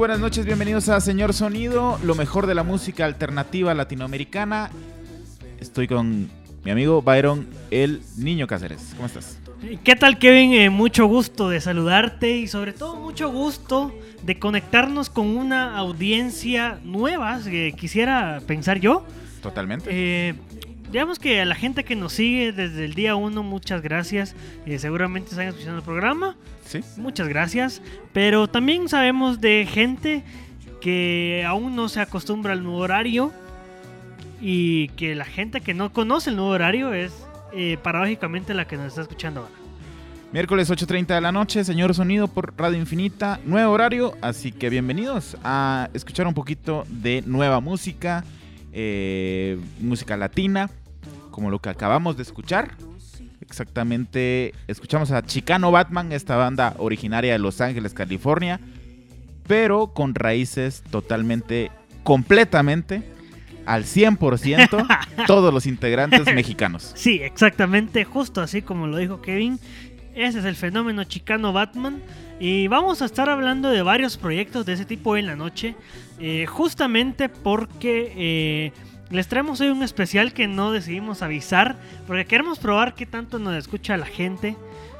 buenas noches, bienvenidos a Señor Sonido, lo mejor de la música alternativa latinoamericana. Estoy con mi amigo Byron, el Niño Cáceres. ¿Cómo estás? ¿Qué tal, Kevin? Eh, mucho gusto de saludarte y sobre todo mucho gusto de conectarnos con una audiencia nueva, que quisiera pensar yo. Totalmente. Eh, digamos que a la gente que nos sigue desde el día uno, muchas gracias. Eh, seguramente están escuchando el programa. Sí. Muchas gracias. Pero también sabemos de gente que aún no se acostumbra al nuevo horario y que la gente que no conoce el nuevo horario es eh, paradójicamente la que nos está escuchando ahora. Miércoles 8.30 de la noche, Señor Sonido por Radio Infinita, nuevo horario, así que bienvenidos a escuchar un poquito de nueva música, eh, música latina, como lo que acabamos de escuchar. Exactamente, escuchamos a Chicano Batman, esta banda originaria de Los Ángeles, California, pero con raíces totalmente, completamente al 100% todos los integrantes mexicanos. Sí, exactamente, justo así como lo dijo Kevin. Ese es el fenómeno chicano Batman. Y vamos a estar hablando de varios proyectos de ese tipo en la noche. eh, justamente porque eh, les traemos hoy un especial que no decidimos avisar. Porque queremos probar qué tanto nos escucha la gente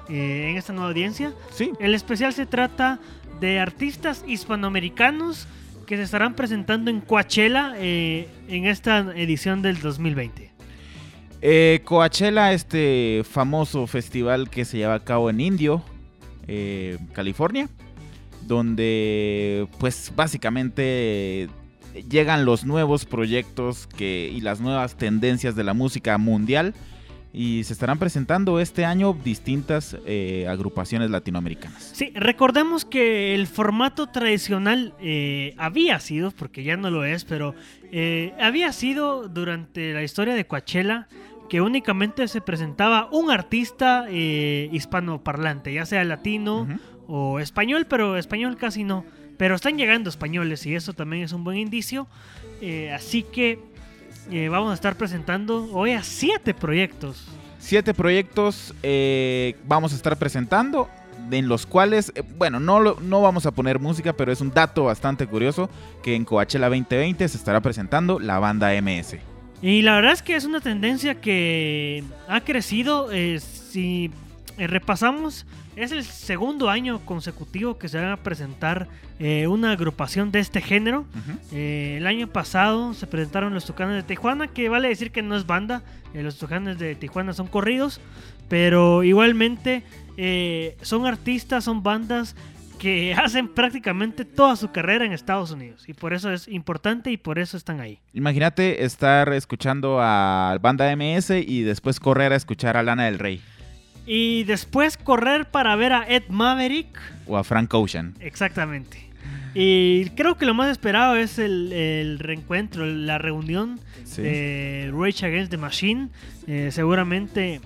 eh, en esta nueva audiencia. Sí, El especial se trata de artistas hispanoamericanos que se estarán presentando en Coachella eh, en esta edición del 2020. Eh, Coachella, este famoso festival que se lleva a cabo en Indio, eh, California, donde pues básicamente llegan los nuevos proyectos que, y las nuevas tendencias de la música mundial y se estarán presentando este año distintas eh, agrupaciones latinoamericanas. Sí, recordemos que el formato tradicional eh, había sido, porque ya no lo es, pero eh, había sido durante la historia de Coachella que únicamente se presentaba un artista eh, hispanoparlante, ya sea latino o español, pero español casi no. Pero están llegando españoles y eso también es un buen indicio. Eh, así que eh, vamos a estar presentando hoy a siete proyectos. Siete proyectos eh, vamos a estar presentando, en los cuales, eh, bueno, no, no vamos a poner música, pero es un dato bastante curioso que en Coachella 2020 se estará presentando la banda MS. Y la verdad es que es una tendencia que ha crecido. eh, si eh, repasamos, es el segundo año consecutivo que se va a presentar eh, una agrupación de este género. Eh, el año pasado se presentaron los Tucanes de Tijuana, que vale decir que no es banda. los Tucanes de Tijuana son corridos, pero igualmente son artistas, son bandas que hacen prácticamente toda su carrera en Estados Unidos. Y por eso es importante y por eso están ahí. Imagínate estar escuchando a banda MS y después correr a escuchar a Lana del Rey Y después correr para ver a Ed Maverick. o a Frank Ocean. Exactamente. Y creo que lo más esperado es el, el reencuentro, la reunión Sí. de Rage Against the Machine. Eh, seguramente.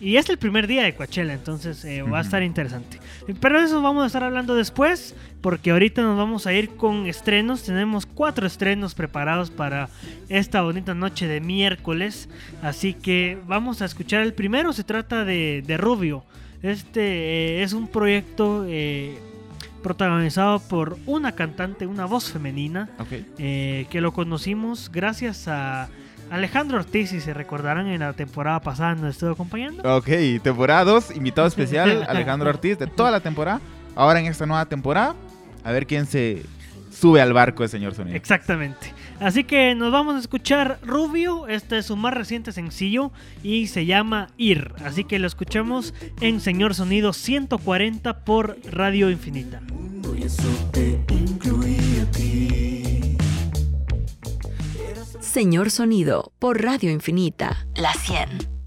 Y es el primer día de Coachella, entonces eh, va a estar interesante. Pero de eso vamos a estar hablando después, porque ahorita nos vamos a ir con estrenos. Tenemos cuatro estrenos preparados para esta bonita noche de miércoles. Así que vamos a escuchar el primero. Se trata de, de Rubio. Este eh, es un proyecto eh, protagonizado por una cantante, una voz femenina, Ok. eh, que lo conocimos gracias a Alejandro Ortiz, si se recordarán en la temporada pasada nos estuvo acompañando. Ok, temporada 2, invitado especial, Alejandro Ortiz, de toda la temporada. Ahora en esta nueva temporada, a ver quién se sube al barco de señor Sonido. Exactamente. Así que nos vamos a escuchar Rubio, este es su más reciente sencillo y se llama Ir. Así que lo escuchamos en Señor Sonido 140 por Radio Infinita. Señor Sonido por Radio Infinita. La 100.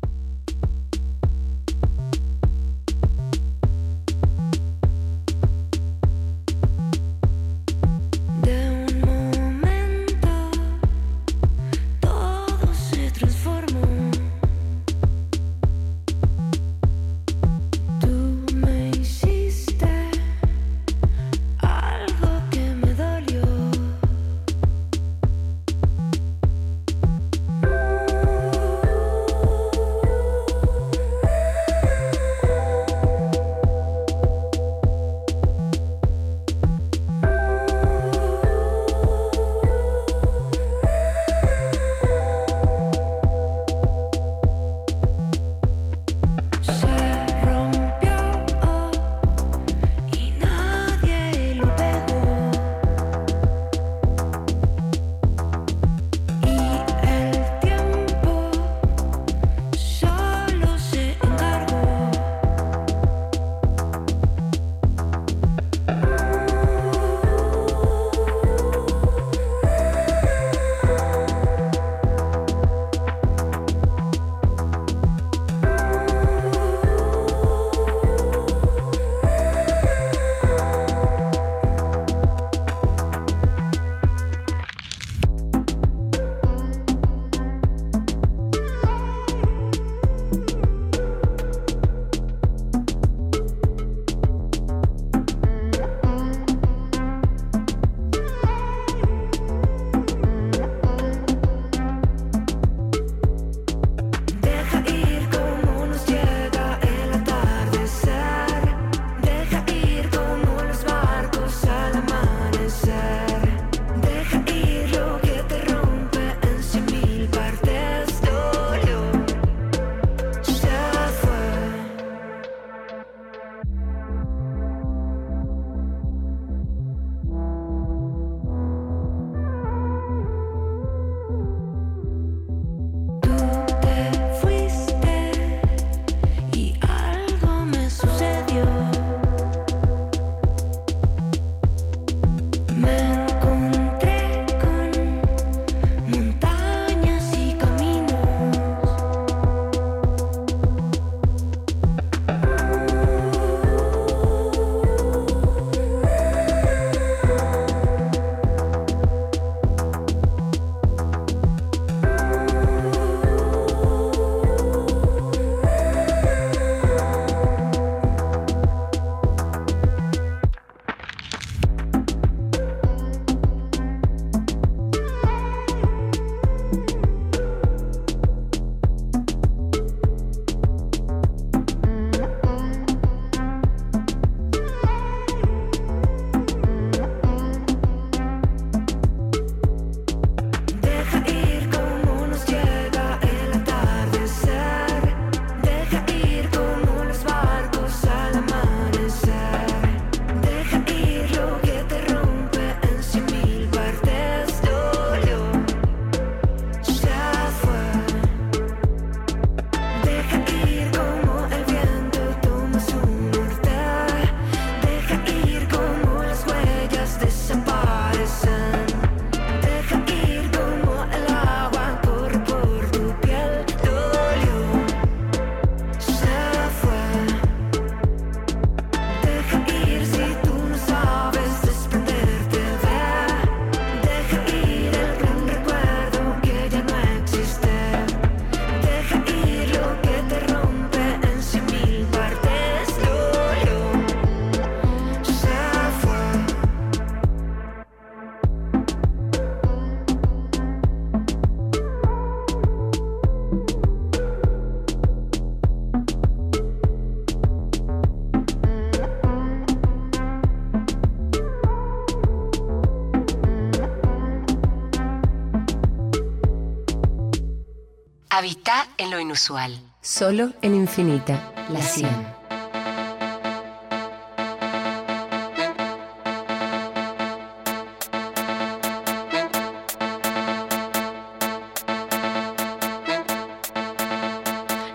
En lo inusual. Solo en Infinita, la 100.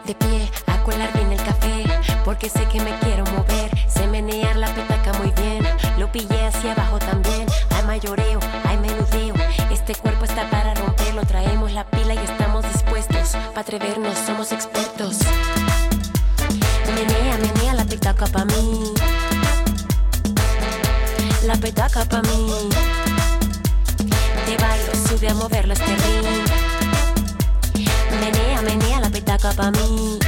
De pie, a colar bien el café, porque sé que me quiero mover. Sé menear la petaca muy bien, lo pillé hacia abajo también. Hay mayoreo, hay menudeo, este cuerpo está para romperlo. Traemos la pila y estamos Para atrevernos, somos expertos. Menea, menea la petaca pa' mí. La petaca pa' mí. Te bailo, sube a moverlo este ring. Menea, menea la petaca pa' mí.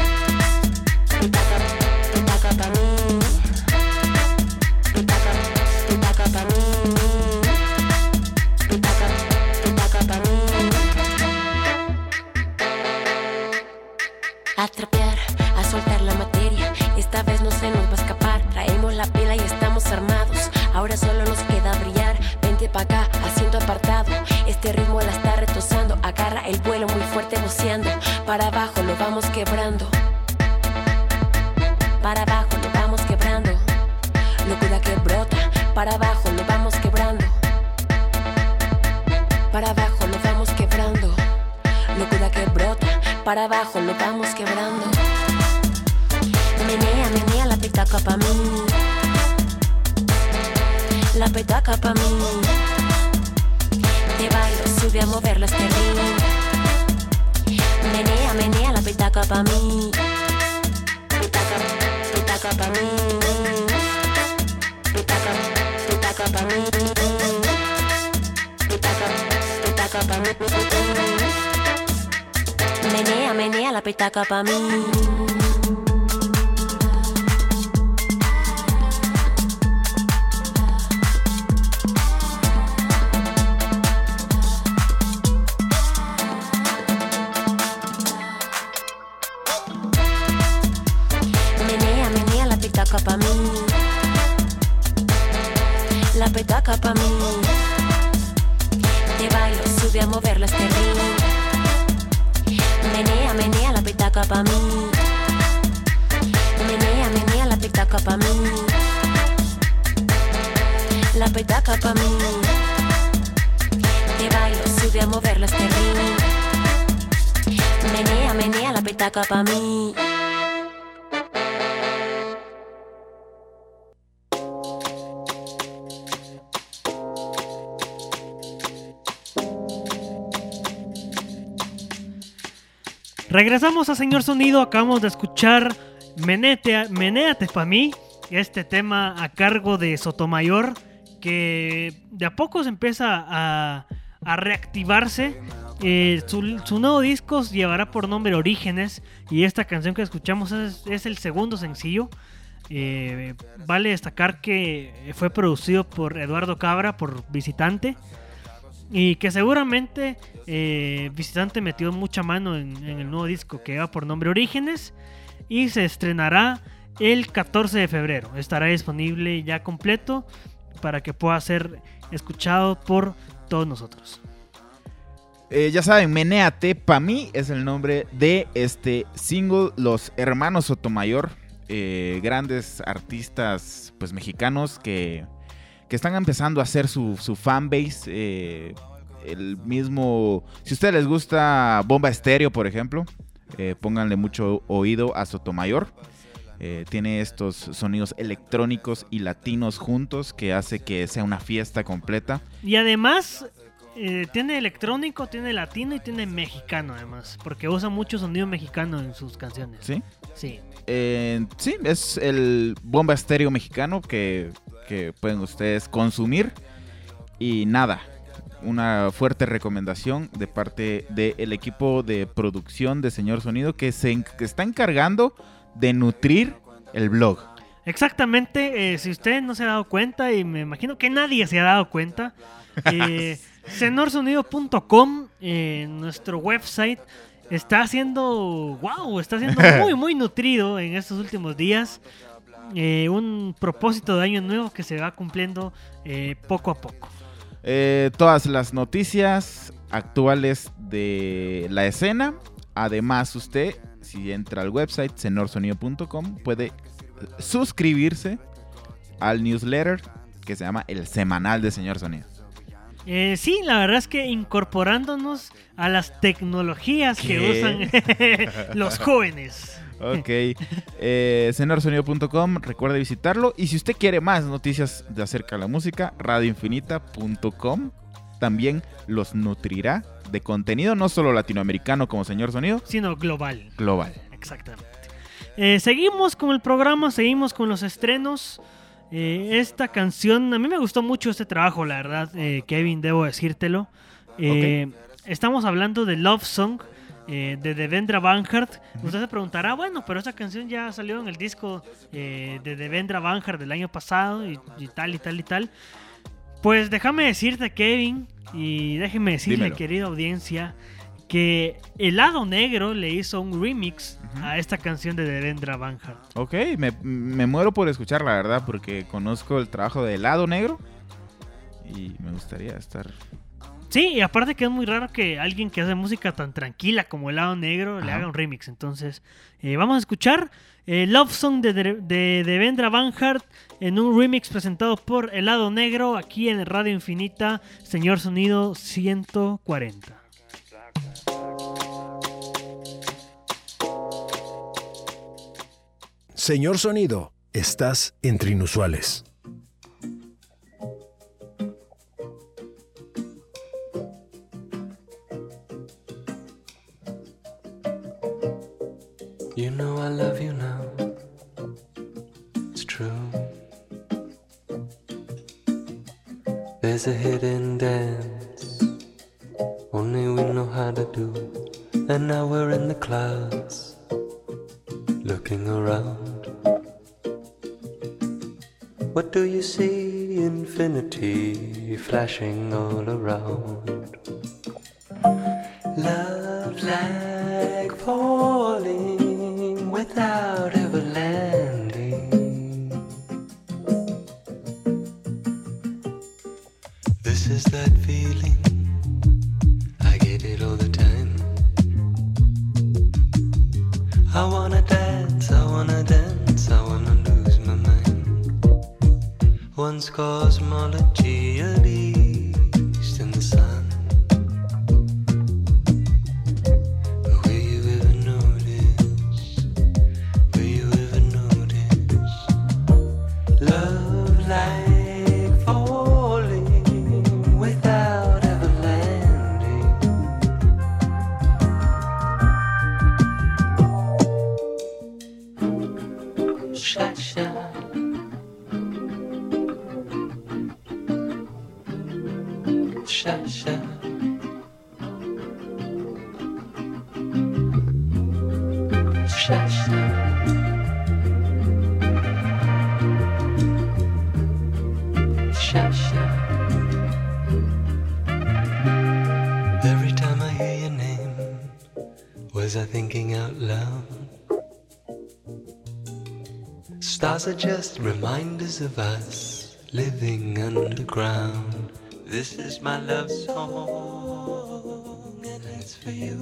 Menea la petaca pa' mí. Pa' mí. Menea, menea la petaca pa' mí. La petaca pa' mí. Te bailo, sube a moverlo este ring. Menea, menea la petaca pa' mí. Regresamos a Señor Sonido, acabamos de escuchar Menete, Menéate pa' mí, este tema a cargo de Sotomayor, que de a poco se empieza a, reactivarse. Eh, su, nuevo disco llevará por nombre Orígenes y esta canción que escuchamos es, es el segundo sencillo. Eh, vale destacar que fue producido por Eduardo Cabra, por Visitante. Y que seguramente eh, Visitante metió mucha mano en, el nuevo disco que va por nombre Orígenes. Y se estrenará el 14 de febrero. Estará disponible ya completo para que pueda ser escuchado por todos nosotros. Eh, ya saben, Menéate, pa' mí es el nombre de este single. Los hermanos Sotomayor, eh, grandes artistas pues mexicanos que, que están empezando a hacer su, su fanbase. eh, el mismo, si a ustedes les gusta Bomba Estéreo, por ejemplo, eh, pónganle mucho oído a Sotomayor. Eh, tiene estos sonidos electrónicos y latinos juntos que hace que sea una fiesta completa. Y además eh, tiene electrónico, tiene latino y tiene mexicano además. Porque usa mucho sonido mexicano en sus canciones. ¿Sí? Sí. Eh, sí, es el bomba estéreo mexicano que, que pueden ustedes consumir. Y nada, una fuerte recomendación de parte del equipo de producción de Señor Sonido que se en- que está encargando de nutrir el blog. Exactamente, eh, si usted no se ha dado cuenta, y me imagino que nadie se ha dado cuenta, eh, senorsonido.com, eh, nuestro website, está haciendo, wow, está siendo muy, muy nutrido en estos últimos días. Eh, un propósito de año nuevo que se va cumpliendo eh, poco a poco. Eh, todas las noticias actuales de la escena Además, usted, si entra al website senorsonido.com, puede eh, suscribirse al newsletter que se llama El Semanal de Señor Sonido. Eh, sí, la verdad es que incorporándonos a las tecnologías que usan los jóvenes. Ok. Eh, senorsonido.com, recuerde visitarlo. Y si usted quiere más noticias de acerca de la música, radioinfinita.com también los nutrirá de contenido, no solo latinoamericano como Señor Sonido, Sino global. global. Exactamente. Eh, seguimos con el programa, seguimos con los estrenos. Eh, esta canción, a mí me gustó mucho este trabajo, la verdad, eh, Kevin, debo decírtelo. Eh, Estamos hablando de Love Song eh, de Devendra Banhart. Usted se preguntará, bueno, pero esta canción ya salió en el disco de Devendra Banhart del año pasado y, y tal y tal y tal. Pues déjame decirte, Kevin, y déjeme decirle, Dímelo. querida audiencia, que El Lado Negro le hizo un remix a esta canción de Devendra Banhart. Ok, me, me muero por escuchar, la verdad, porque conozco el trabajo de Helado Negro y me gustaría estar. Sí, y aparte que es muy raro que alguien que hace música tan tranquila como El Lado Negro le haga un remix. Entonces, eh, vamos a escuchar eh, Love Song de, de, de Devendra Banhart en un remix presentado por El Lado Negro aquí en Radio Infinita, Señor Sonido 140. Señor Sonido, estás entre inusuales. You know I love you now. It's true. There's a hidden dance only we know how to do. And now we're in the clouds looking around. What do you see? Infinity flashing all around. Love like falling without Stars are just reminders of us living underground. This is my love song, and it's for you.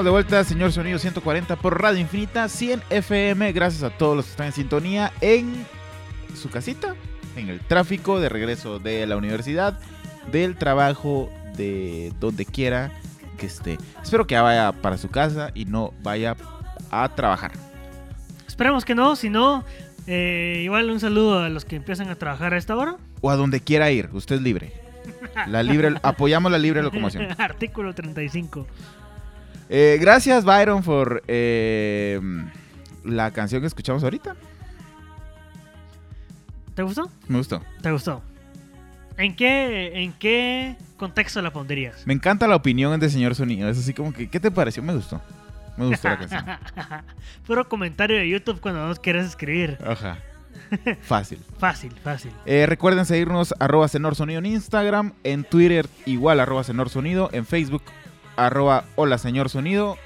Estamos de vuelta, señor Sonido 140 por Radio Infinita, 100 FM. Gracias a todos los que están en sintonía en su casita, en el tráfico de regreso de la universidad, del trabajo, de donde quiera que esté. Espero que ya vaya para su casa y no vaya a trabajar. Esperemos que no, si no, eh, igual un saludo a los que empiezan a trabajar a esta hora. O a donde quiera ir, usted es libre. La libre apoyamos la libre locomoción. Artículo 35. Eh, gracias, Byron, por eh, la canción que escuchamos ahorita. ¿Te gustó? Me gustó. ¿Te gustó? ¿En qué, ¿En qué contexto la pondrías? Me encanta la opinión de señor Sonido. Es así como que, ¿qué te pareció? Me gustó. Me gustó la canción. Puro comentario de YouTube cuando no quieres escribir. Ajá. Fácil. Fácil, fácil. Eh, recuerden seguirnos arroba Senor Sonido en Instagram, en Twitter igual arroba Senor Sonido, en Facebook arroba Hola Señor Sonido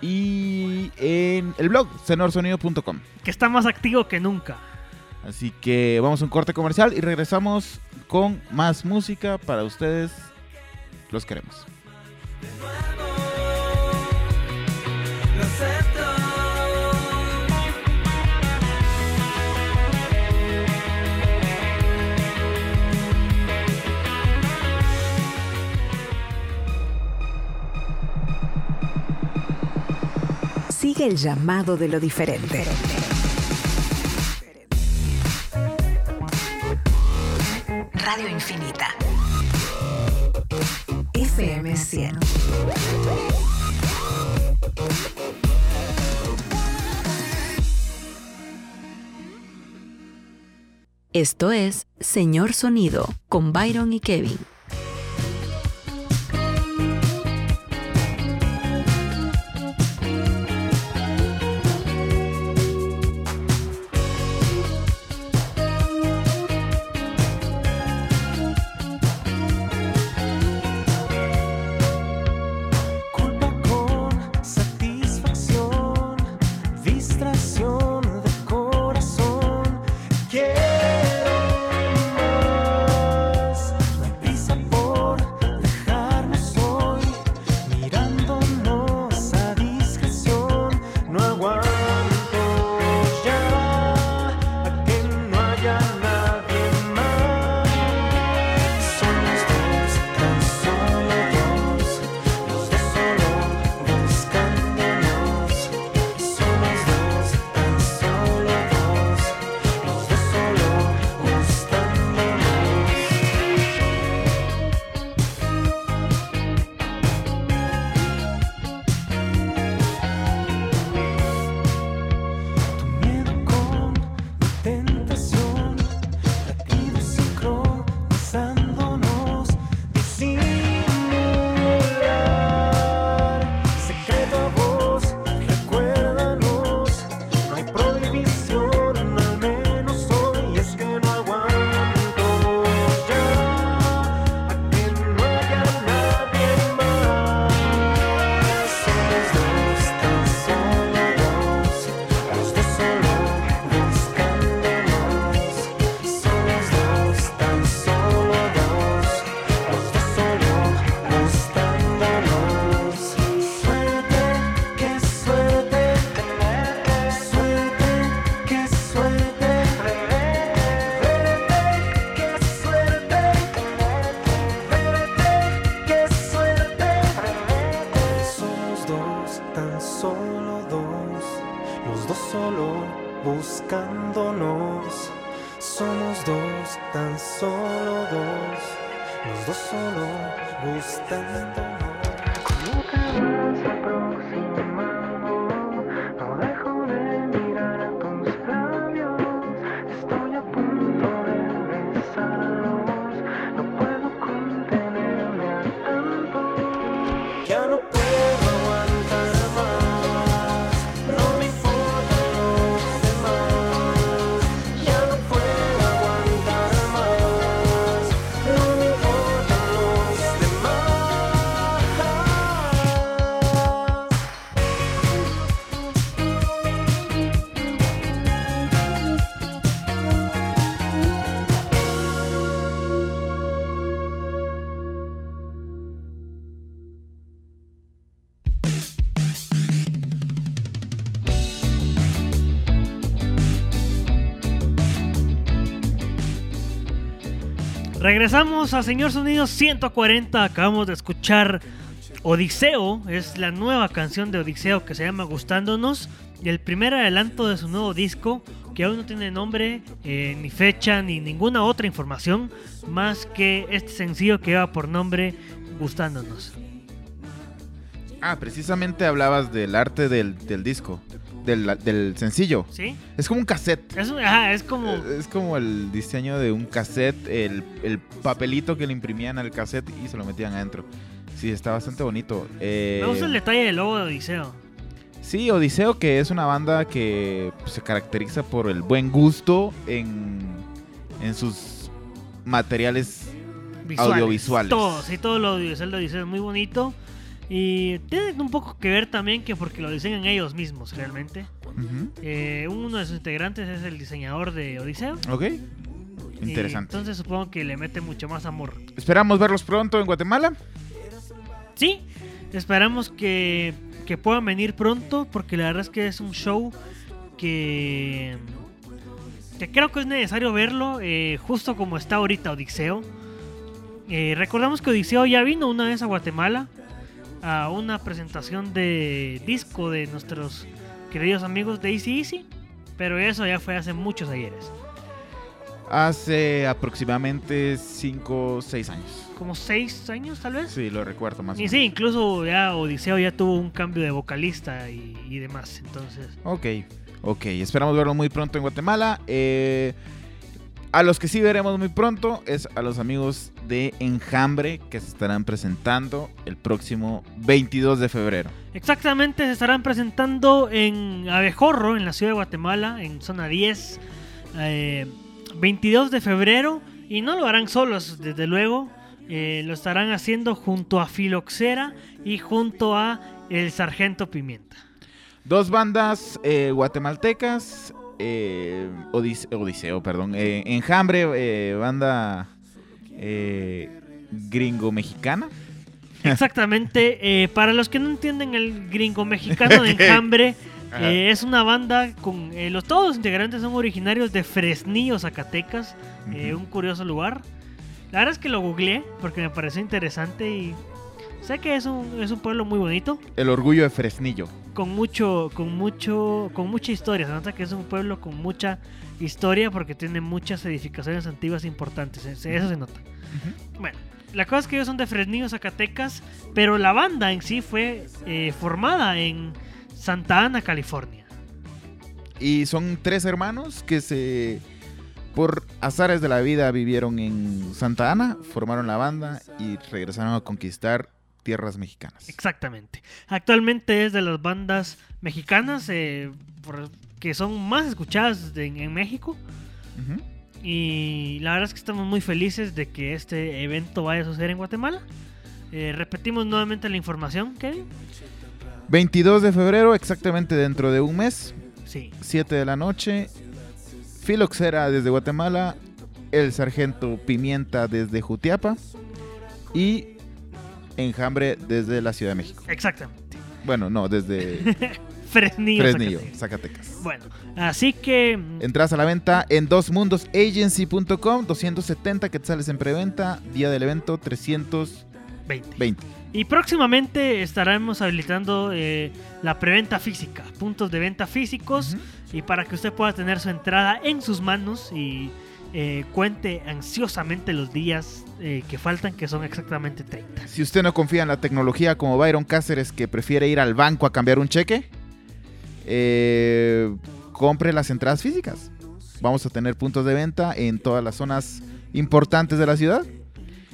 y en el blog senorsonido.com. Que está más activo que nunca. Así que vamos a un corte comercial y regresamos con más música para ustedes. Los queremos. Sigue el llamado de lo diferente. Radio Infinita. FM 100. Esto es Señor Sonido con Byron y Kevin. Regresamos a Señor Sonido 140. Acabamos de escuchar Odiseo. Es la nueva canción de Odiseo que se llama Gustándonos. Y el primer adelanto de su nuevo disco, que aún no tiene nombre, eh, ni fecha, ni ninguna otra información, más que este sencillo que lleva por nombre Gustándonos. Ah, precisamente hablabas del arte del disco, del, del sencillo. ¿Sí? Es como un cassette. Es, un- ajá, es como... Es como el diseño de un cassette, el, el papelito que le imprimían al cassette y se lo metían adentro. Sí, está bastante bonito. Eh, Me gusta el detalle del logo de Odiseo. Sí, Odiseo, que es una banda que pues, se caracteriza por el buen gusto en, en sus materiales Visuales. audiovisuales. Todo, sí, todo lo audiovisual de Odiseo es muy bonito. Y tiene un poco que ver también que porque lo diseñan ellos mismos realmente. Eh, uno de sus integrantes es el diseñador de Odiseo. Ok, y interesante. entonces supongo que le mete mucho más amor. Esperamos verlos pronto en Guatemala. Sí, esperamos que, que puedan venir pronto porque la verdad es que es un show que, que creo que es necesario verlo eh, justo como está ahorita Odiseo. Eh, recordamos que Odiseo ya vino una vez a Guatemala a una presentación de disco de nuestros queridos amigos de Easy Easy, pero eso ya fue hace muchos ayeres, Hace aproximadamente 5 o 6 años. como seis años tal vez. Sí, lo recuerdo más o Y menos. sí, incluso ya Odiseo ya tuvo un cambio de vocalista y, y demás, entonces... Ok, ok. Esperamos verlo muy pronto en Guatemala. Eh, a los que sí veremos muy pronto es a los amigos de Enjambre que se estarán presentando el próximo 22 de febrero. Exactamente, se estarán presentando en Abejorro, en la ciudad de Guatemala, en zona 10, eh, 22 de febrero. Y no lo harán solos, desde luego. eh, lo estarán haciendo junto a Filoxera y junto a El Sargento Pimienta. Dos bandas eh, guatemaltecas. Eh, Odis- Odiseo, perdón. eh, Enjambre, eh, banda gringo-mexicana. Exactamente, para los que no entienden el gringo mexicano de Enjambre, es una banda con... los, todos los integrantes son originarios de Fresnillo, Zacatecas, un curioso lugar. La verdad es que lo googleé porque me pareció interesante y sé que es un, es un pueblo muy bonito, El orgullo de Fresnillo. Con mucho, con mucho, con mucha historia. Se nota que es un pueblo con mucha historia porque tiene muchas edificaciones antiguas importantes. Eso se nota. Bueno, la cosa es que ellos son de Fresnillo, Zacatecas, pero la banda en sí fue eh, formada en Santa Ana, California. Y son tres hermanos que se, por azares de la vida, vivieron en Santa Ana, formaron la banda y regresaron a conquistar tierras mexicanas. Exactamente. Actualmente es de las bandas mexicanas eh, por- que son más escuchadas de- en México. Y la verdad es que estamos muy felices de que este evento vaya a suceder en Guatemala. Eh, repetimos nuevamente la información, Kevin. 22 de febrero, exactamente dentro de un mes, Sí. 7 de la noche. Filoxera desde Guatemala, el sargento Pimienta desde Jutiapa y Enjambre desde la Ciudad de México. Exactamente. Bueno, no, desde Fresnillo. Fresnillo, Zacatecas. Zacatecas. Bueno, así que Entradas a la venta en dosmundosagency.com, 270 quetzales en preventa, día del evento 320. 20. Y próximamente estaremos habilitando eh, la preventa física, puntos de venta físicos, y para que usted pueda tener su entrada en sus manos y eh, cuente ansiosamente los días eh, que faltan, que son exactamente 30. Si usted no confía en la tecnología como Byron Cáceres, que prefiere ir al banco a cambiar un cheque, eh, compre las entradas físicas. Vamos a tener puntos de venta en todas las zonas importantes de la ciudad.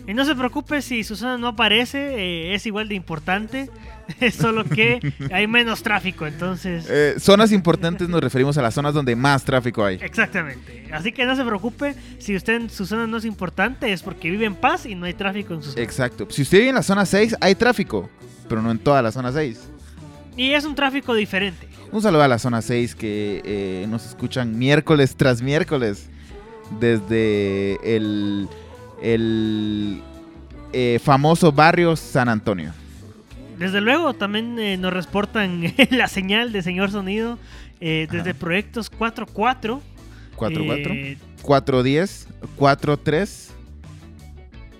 Y no se preocupe si Susana no aparece, eh, es igual de importante, solo que hay menos tráfico, entonces... Eh, zonas importantes nos referimos a las zonas donde más tráfico hay. Exactamente. Así que no se preocupe, si usted en su zona no es importante, es porque vive en paz y no hay tráfico en su zona. Exacto. Si usted vive en la zona 6, hay tráfico, pero no en toda la zona 6. Y es un tráfico diferente. Un saludo a la zona 6 que eh, nos escuchan miércoles tras miércoles desde el, el eh, famoso barrio San Antonio. Desde luego, también eh, nos reportan la señal de señor sonido eh, desde Ajá. proyectos 4.4. 4-4, eh, 410, 43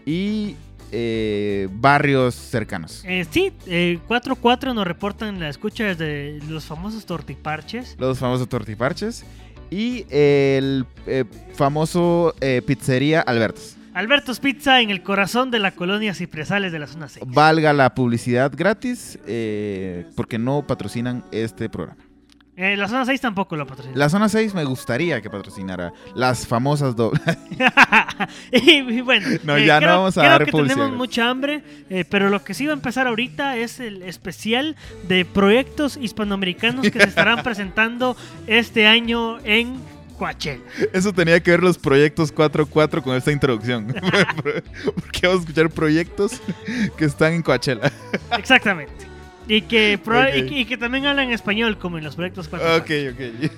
y eh, barrios cercanos. eh, sí, eh, 4.4 nos reportan la escucha desde los famosos tortiparches. Los famosos tortiparches y el eh, famoso eh, pizzería Albertos. Alberto's Pizza en el corazón de la colonia Cipresales de la zona 6. Valga la publicidad gratis eh, porque no patrocinan este programa. Eh, la zona 6 tampoco lo patrocina. La zona 6 me gustaría que patrocinara las famosas dobles. y, y bueno, No, eh, ya no creo, vamos a creo dar que publicidad tenemos mucha hambre, eh, pero lo que sí va a empezar ahorita es el especial de proyectos hispanoamericanos que se estarán presentando este año en Coachella. Eso tenía que ver los proyectos 4-4 con esta introducción. porque vamos a escuchar proyectos que están en Coachella. Exactamente. Y que, y Ok. que- y que también hablan español, como en los proyectos 4 ok, ok.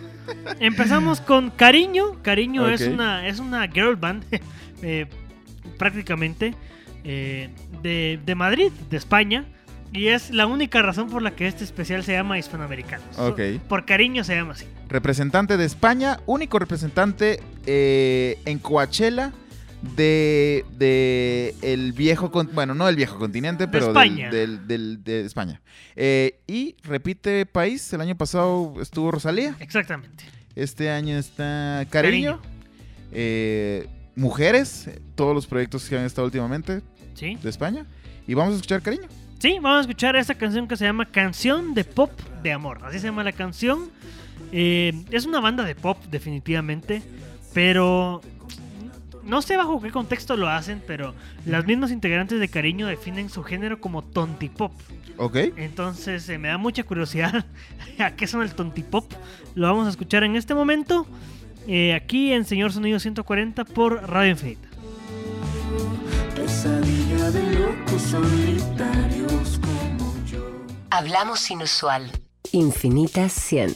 Empezamos con Cariño. Cariño es, una, es una girl band, eh, prácticamente, eh, de, de Madrid, de España. Y es la única razón por la que este especial se llama Hispanoamericanos. Ok. Por cariño se llama así. Representante de España, único representante eh, en Coachella de, de el viejo, bueno, no del viejo continente, pero del- España. Del, del- de España. Eh, y repite país, el año pasado estuvo Rosalía, Exactamente. este año está Cariño, Eh, Mujeres, todos los proyectos que han estado últimamente ¿Sí? de España. Y vamos a escuchar Cariño. Sí, vamos a escuchar esta canción que se llama Canción de Pop de Amor. Así se llama la canción. Eh, es una banda de pop, definitivamente. Pero no sé bajo qué contexto lo hacen, pero las mismas integrantes de Cariño definen su género como tontipop. ¿Ok? Entonces eh, me da mucha curiosidad a qué son el tontipop. Lo vamos a escuchar en este momento. eh, aquí en Señor Sonido 140 por Radio Infinita. Pesadilla de locos solitarios como yo. Hablamos inusual. Infinita 100.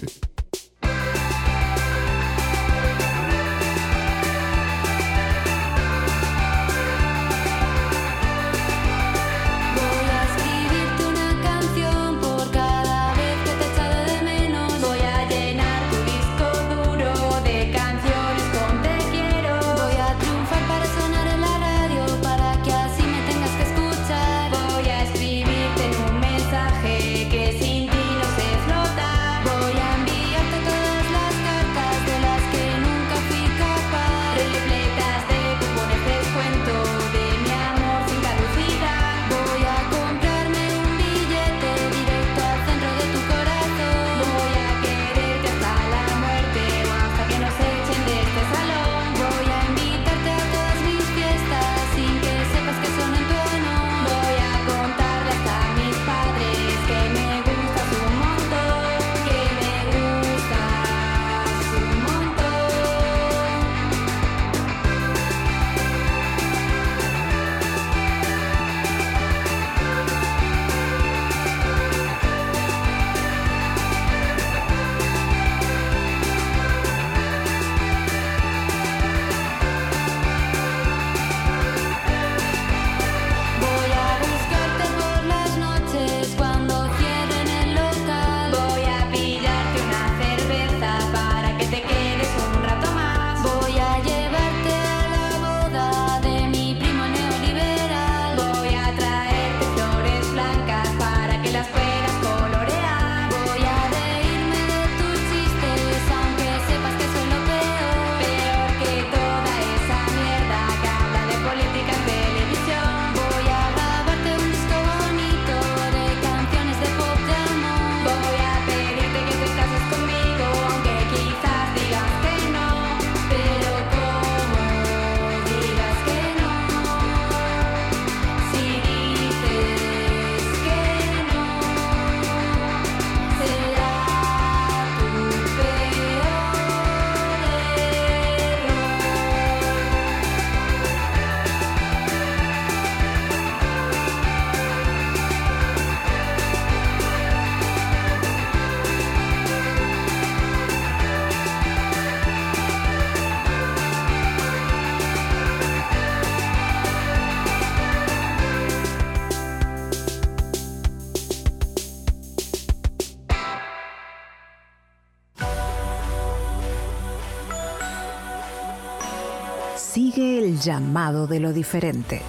Llamado de lo diferente.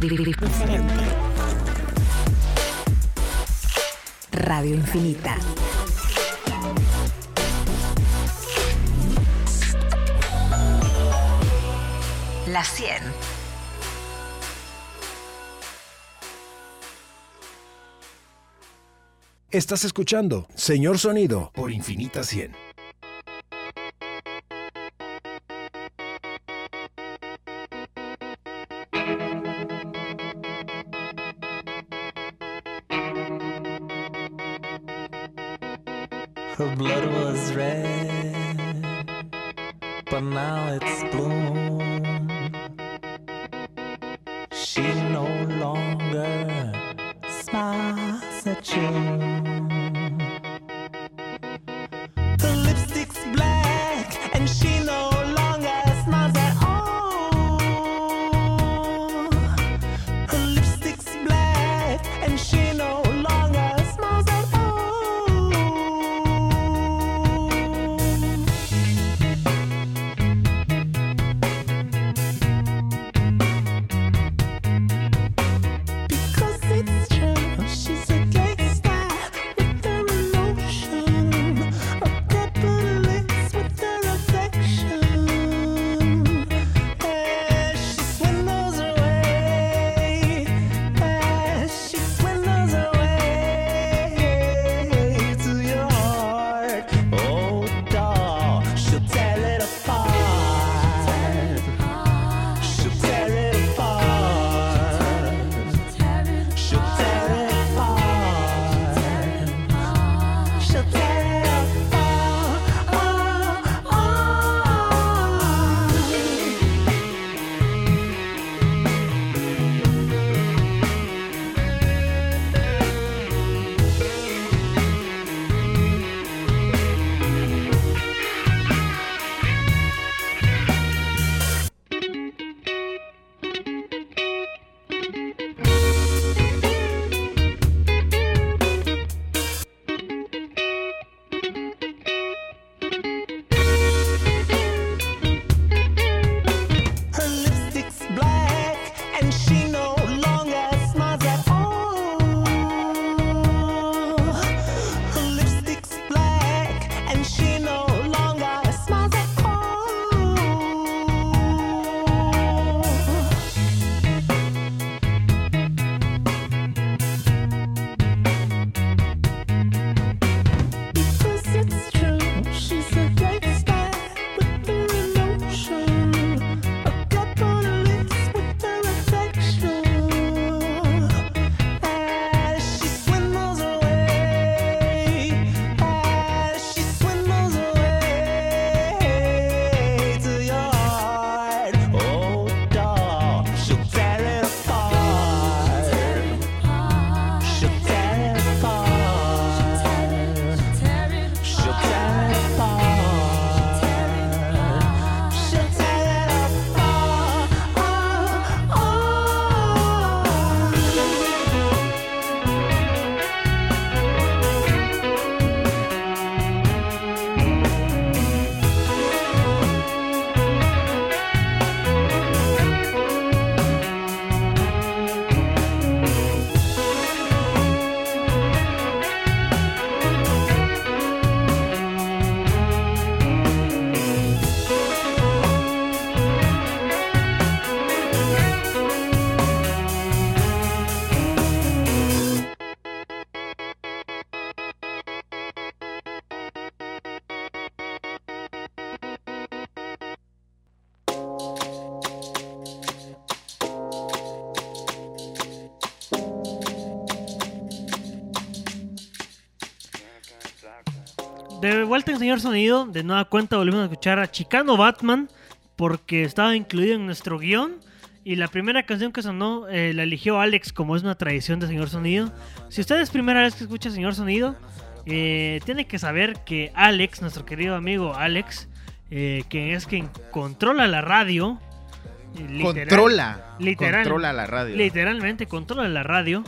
Diferente. Radio Infinita. La 100. Estás escuchando Señor Sonido por Infinita 100. De vuelta en Señor Sonido, de nueva cuenta volvimos a escuchar a Chicano Batman porque estaba incluido en nuestro guion. Y la primera canción que sonó eh, la eligió Alex como es una tradición de Señor Sonido. Si usted es primera vez que escucha Señor Sonido, eh, tiene que saber que Alex, nuestro querido amigo Alex, eh, que es quien controla la radio. eh, literal- Controla. literal- Controla la radio. Literalmente controla la radio.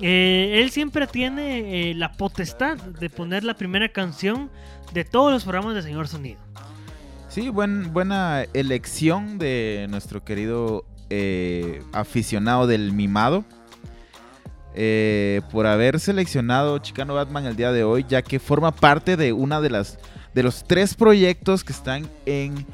Eh, él siempre tiene eh, la potestad de poner la primera canción de todos los programas de Señor Sonido. Sí, buen, buena elección de nuestro querido eh, aficionado del mimado. por haber seleccionado Chicano Batman el día de hoy, ya que forma parte de una de las de los tres proyectos que están en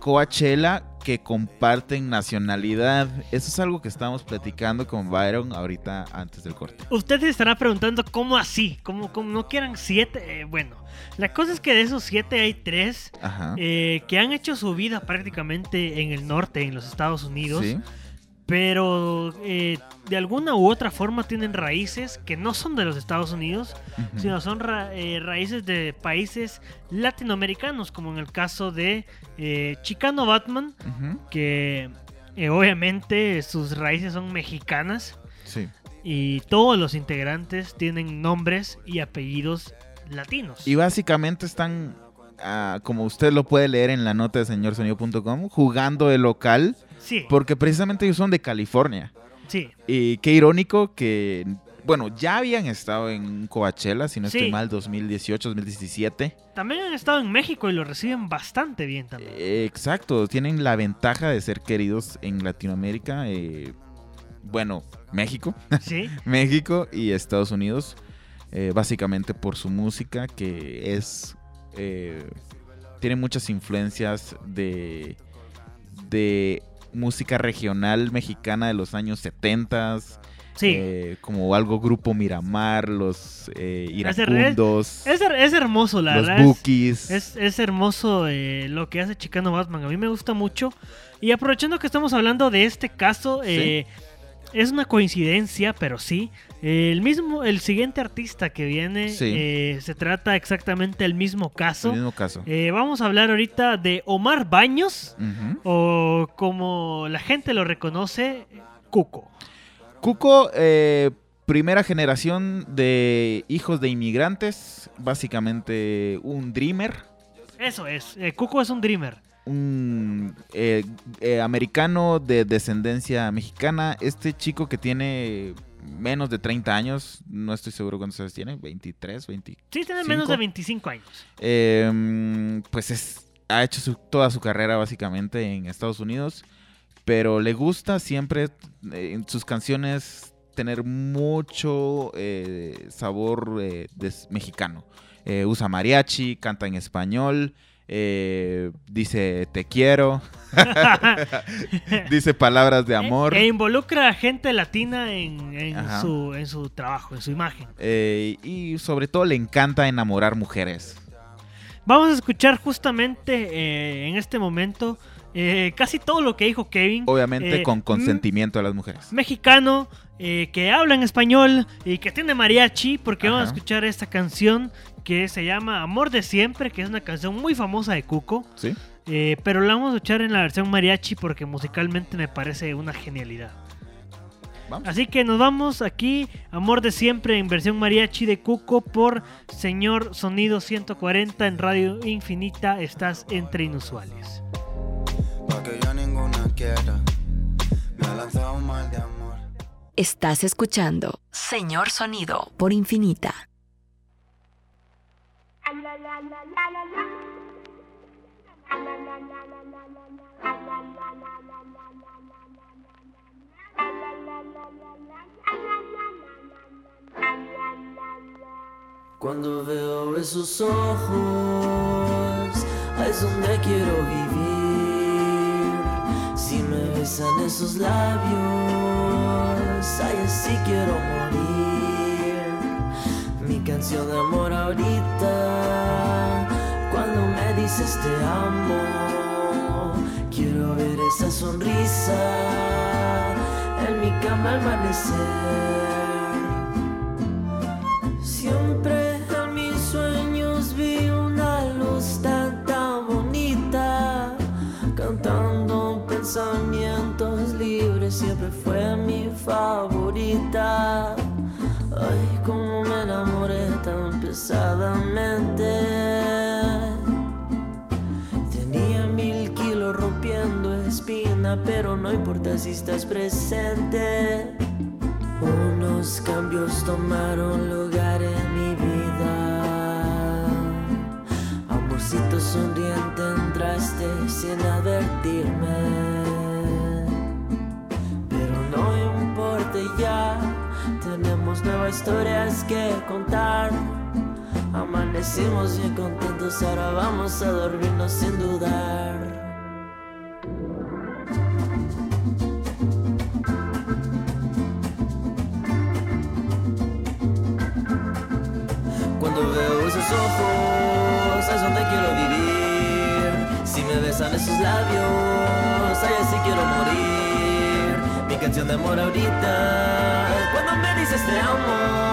Coachella que comparten nacionalidad. Eso es algo que estamos platicando con Byron ahorita antes del corte. Usted se estará preguntando cómo así, cómo, cómo no que eran siete. Eh, bueno, la cosa es que de esos siete hay tres eh, que han hecho su vida prácticamente en el norte, en los Estados Unidos. Sí. Pero eh, de alguna u otra forma tienen raíces que no son de los Estados Unidos, sino son ra- eh, raíces de países latinoamericanos, como en el caso de eh, Chicano Batman, que eh, obviamente sus raíces son mexicanas Sí. y todos los integrantes tienen nombres y apellidos latinos. Y básicamente están, ah, como usted lo puede leer en la nota de señorsonido.com, jugando el local, Sí, porque precisamente ellos son de California. sí. Y qué irónico que, bueno, ya habían estado en Coachella, si no estoy Sí. mal, 2018, 2017. También han estado en México y lo reciben bastante bien también. Eh, exacto, tienen la ventaja de ser queridos en Latinoamérica. eh, bueno, México, Sí, México y Estados Unidos, eh, básicamente por su música que es eh, tiene muchas influencias de de música regional mexicana de los años 70 sí. como algo grupo Miramar, los eh, iracundos, Es, her- es hermoso, la los verdad. es- bookies. Es, es hermoso eh, lo que hace Chicano Batman. A mí me gusta mucho. Y aprovechando que estamos hablando de este caso, eh, es una coincidencia, pero sí. el mismo, el siguiente artista que viene Sí. eh, se trata exactamente del mismo caso. el mismo caso. Eh, vamos a hablar ahorita de Omar Baños, o como la gente lo reconoce, Cuco. Cuco, eh, primera generación de hijos de inmigrantes, básicamente un dreamer, Eso es, Cuco es un dreamer. Un eh, eh, americano de descendencia mexicana. Este chico que tiene menos de 30 años, no estoy seguro cuántos años tiene, 23, 20. Sí, tiene menos de 25 años. Eh, pues es, ha hecho su- toda su carrera básicamente en Estados Unidos, pero le gusta siempre eh, en sus canciones tener mucho sabor des- mexicano. Usa mariachi, canta en español, eh, dice te quiero, dice palabras de amor. E, e involucra a gente latina en, su, en su trabajo, en su imagen. eh, y sobre todo le encanta enamorar mujeres. Vamos a escuchar justamente eh, en este momento casi todo lo que dijo Kevin. Obviamente con mm, consentimiento de las mujeres. Mexicano eh, que habla en español y que tiene mariachi, porque vamos a escuchar esta canción que se llama Amor de Siempre, que es una canción muy famosa de Cuco. ¿Sí? eh, pero la vamos a escuchar en la versión mariachi porque musicalmente me parece una genialidad. Vamos. Así que nos vamos aquí, Amor de Siempre en versión mariachi de Cuco por Señor Sonido 140 en Radio Infinita. Estás entre inusuales. Pa' que ya ninguna quiera. Me ha lanzado un mal de amor. Estás escuchando Señor Sonido por Infinita. Cuando veo esos ojos, ahí es donde quiero vivir. Si me besan esos labios, ahí así quiero morir. Mi canción de amor ahorita, cuando me dices te amo, quiero ver esa sonrisa en mi cama al amanecer. Siempre en mis sueños vi una luz tan tan bonita, cantando pensamientos libres, siempre fue mi favorita. Ay, tan pesadamente. Tenía mil kilos rompiendo espina, pero no importa si estás presente. Unos cambios tomaron lugar en mi vida. Amor rosito sonriente entraste sin advertirme. Pero no importa ya, tenemos nuevas historias que contar. Amanecimos bien contentos, ahora vamos a dormirnos sin dudar. Cuando veo esos ojos, es donde quiero vivir. Si me besan esos labios, ahí sí quiero morir. Mi canción de amor ahorita, cuando me dices te amo,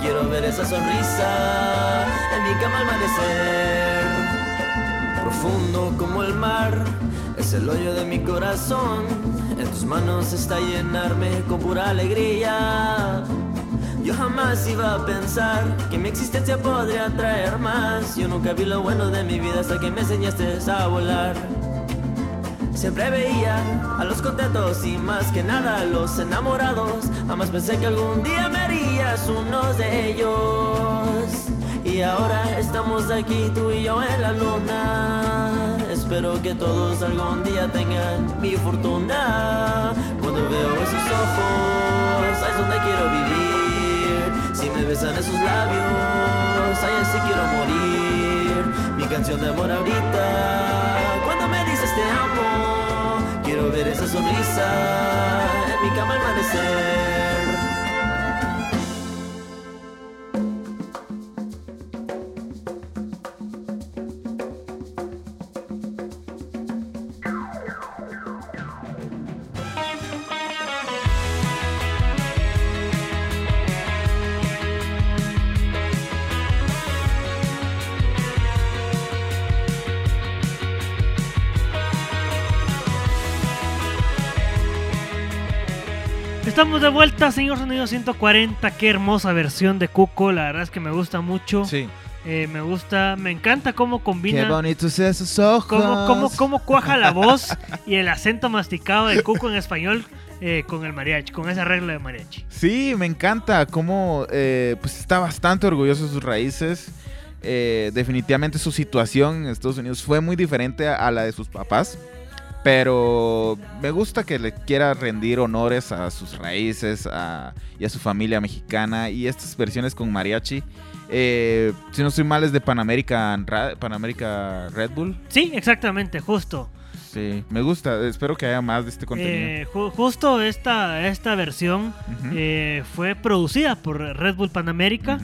quiero ver esa sonrisa en mi cama al amanecer. Profundo como el mar, es el hoyo de mi corazón. En tus manos está llenarme con pura alegría. Yo jamás iba a pensar que mi existencia podría traer más. Yo nunca vi lo bueno de mi vida hasta que me enseñaste a volar. Siempre veía a los contentos y más que nada a los enamorados. Jamás pensé que algún día me harías uno de ellos. Y ahora estamos aquí tú y yo en la luna. Espero que todos algún día tengan mi fortuna. Cuando veo esos ojos, ahí es donde quiero vivir. Si me besan esos labios, ahí sí quiero morir. Mi canción de amor ahorita, cuando me dices te amo, quiero ver esa sonrisa en mi cama al amanecer. Señor Sonido 140. Qué hermosa versión de Cuco. La verdad es que me gusta mucho. Sí. Eh, me gusta, me encanta cómo Qué combina. bonitos esos ojos. Cómo, cómo, cómo cuaja la voz y el acento masticado de Cuco en español eh, con el mariachi, con esa regla de mariachi. Sí, me encanta cómo eh, pues está bastante orgulloso de sus raíces. Definitivamente su situación en Estados Unidos fue muy diferente a, a la de sus papás. Pero me gusta que le quiera rendir honores a sus raíces a- y a su familia mexicana. Y estas versiones con mariachi. eh, si no estoy mal, es de Pan American, Ra- Pan America Red Bull. Sí, exactamente, justo. Sí, me gusta. Espero que haya más de este contenido. Eh, ju- justo esta, esta versión eh, fue producida por Red Bull Panamérica.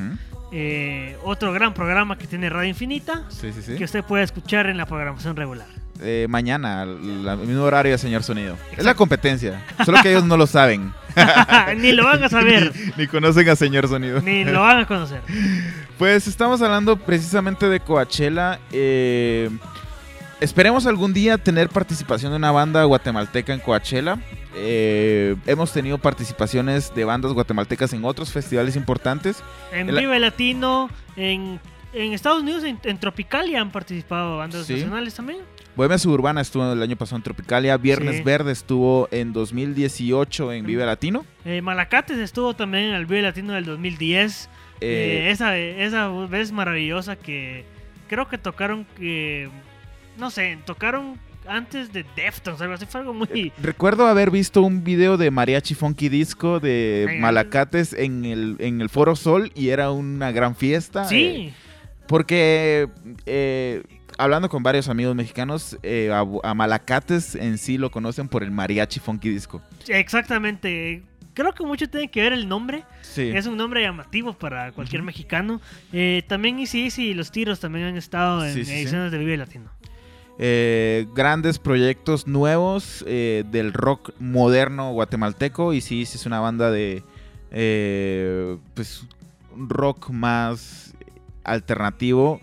Eh, otro gran programa que tiene Radio Infinita. Sí, sí, sí. Que usted puede escuchar en la programación regular. Eh, mañana, al al mismo horario de Señor Sonido. Es la competencia. Solo que ellos no lo saben. Ni lo van a saber. ni, ni conocen a Señor Sonido. Ni lo van a conocer. Pues estamos hablando precisamente de Coachella. eh, esperemos algún día tener participación de una banda guatemalteca en Coachella. Eh, hemos tenido participaciones de bandas guatemaltecas en otros festivales importantes. En El- Vive Latino, en, en Estados Unidos, en, en Tropicalia han participado bandas Sí. nacionales también. Bohemia Suburbana estuvo el año pasado en Tropicalia. Viernes Sí. Verde estuvo en 2018 en Vive Latino. Eh, Malacates estuvo también en el Vive Latino del 2010. Eh, Eh, esa, esa vez maravillosa que creo que tocaron que no sé, tocaron antes de Deftones, algo así, fue algo muy Recuerdo haber visto un video de Mariachi Funky Disco de Malacates en el, en el Foro Sol y era una gran fiesta. Sí. porque hablando con varios amigos mexicanos, eh, a, a Malacates en sí lo conocen por el Mariachi Funky Disco. exactamente. Creo que mucho tiene que ver el nombre. Sí. Es un nombre llamativo para cualquier mexicano. Eh, también Easy Easy y Los Tiros también han estado en Sí, sí, sí. ediciones de Vive Latino. Eh, grandes proyectos nuevos eh, del rock moderno guatemalteco y sí, sí es una banda de eh, pues rock más alternativo.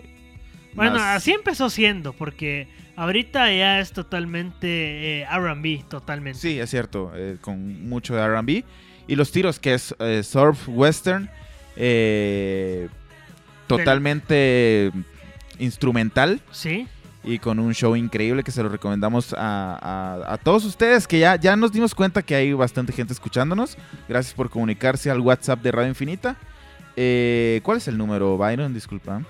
Bueno, más- así empezó siendo, porque ahorita ya es totalmente eh, RB, totalmente. Sí, es cierto, eh, con mucho de RB. Y los tiros, que es eh, surf western, eh, totalmente instrumental. Sí. Y con un show increíble que se lo recomendamos a, a- a todos ustedes, que ya, ya nos dimos cuenta que hay bastante gente escuchándonos. Gracias por comunicarse al WhatsApp de Radio Infinita. Eh, ¿Cuál es el número, Byron? Disculpa.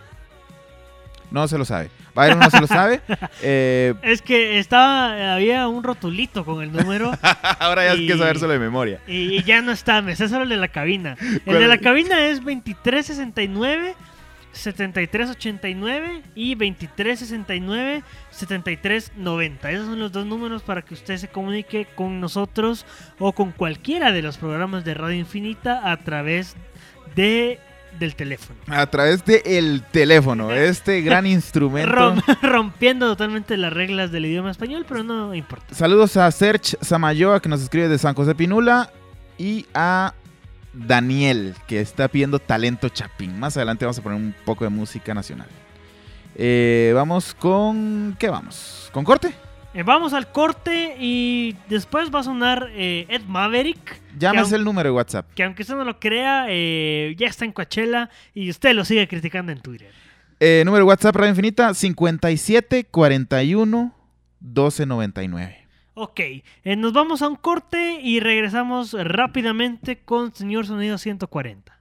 No se lo sabe. Byron no se lo sabe. Eh, Es que estaba, había un rotulito con el número. ahora ya hay que sabérselo de memoria. Y, y ya no está, me sé solo el de la cabina. El ¿Cuál de la cabina es 2369 7389 y 2369 7390. Esos son los dos números para que usted se comunique con nosotros o con cualquiera de los programas de Radio Infinita a través de del teléfono. A través del el teléfono, este gran instrumento. Rom- rompiendo totalmente las reglas del idioma español, pero no importa. Saludos a Serge Samayoa que nos escribe de San José Pinula y a Daniel que está pidiendo talento chapín. Más adelante vamos a poner un poco de música nacional. Eh, vamos con... ¿Qué vamos? ¿Con corte? Eh, vamos al corte y después va a sonar eh, Ed Maverick. Llámese el número de WhatsApp. que aunque usted no lo crea, eh, ya está en Coachella y usted lo sigue criticando en Twitter. Número de WhatsApp Radio Infinita 57 41 12 99. Ok, nos vamos a un corte y regresamos rápidamente con Señor Sonido 140.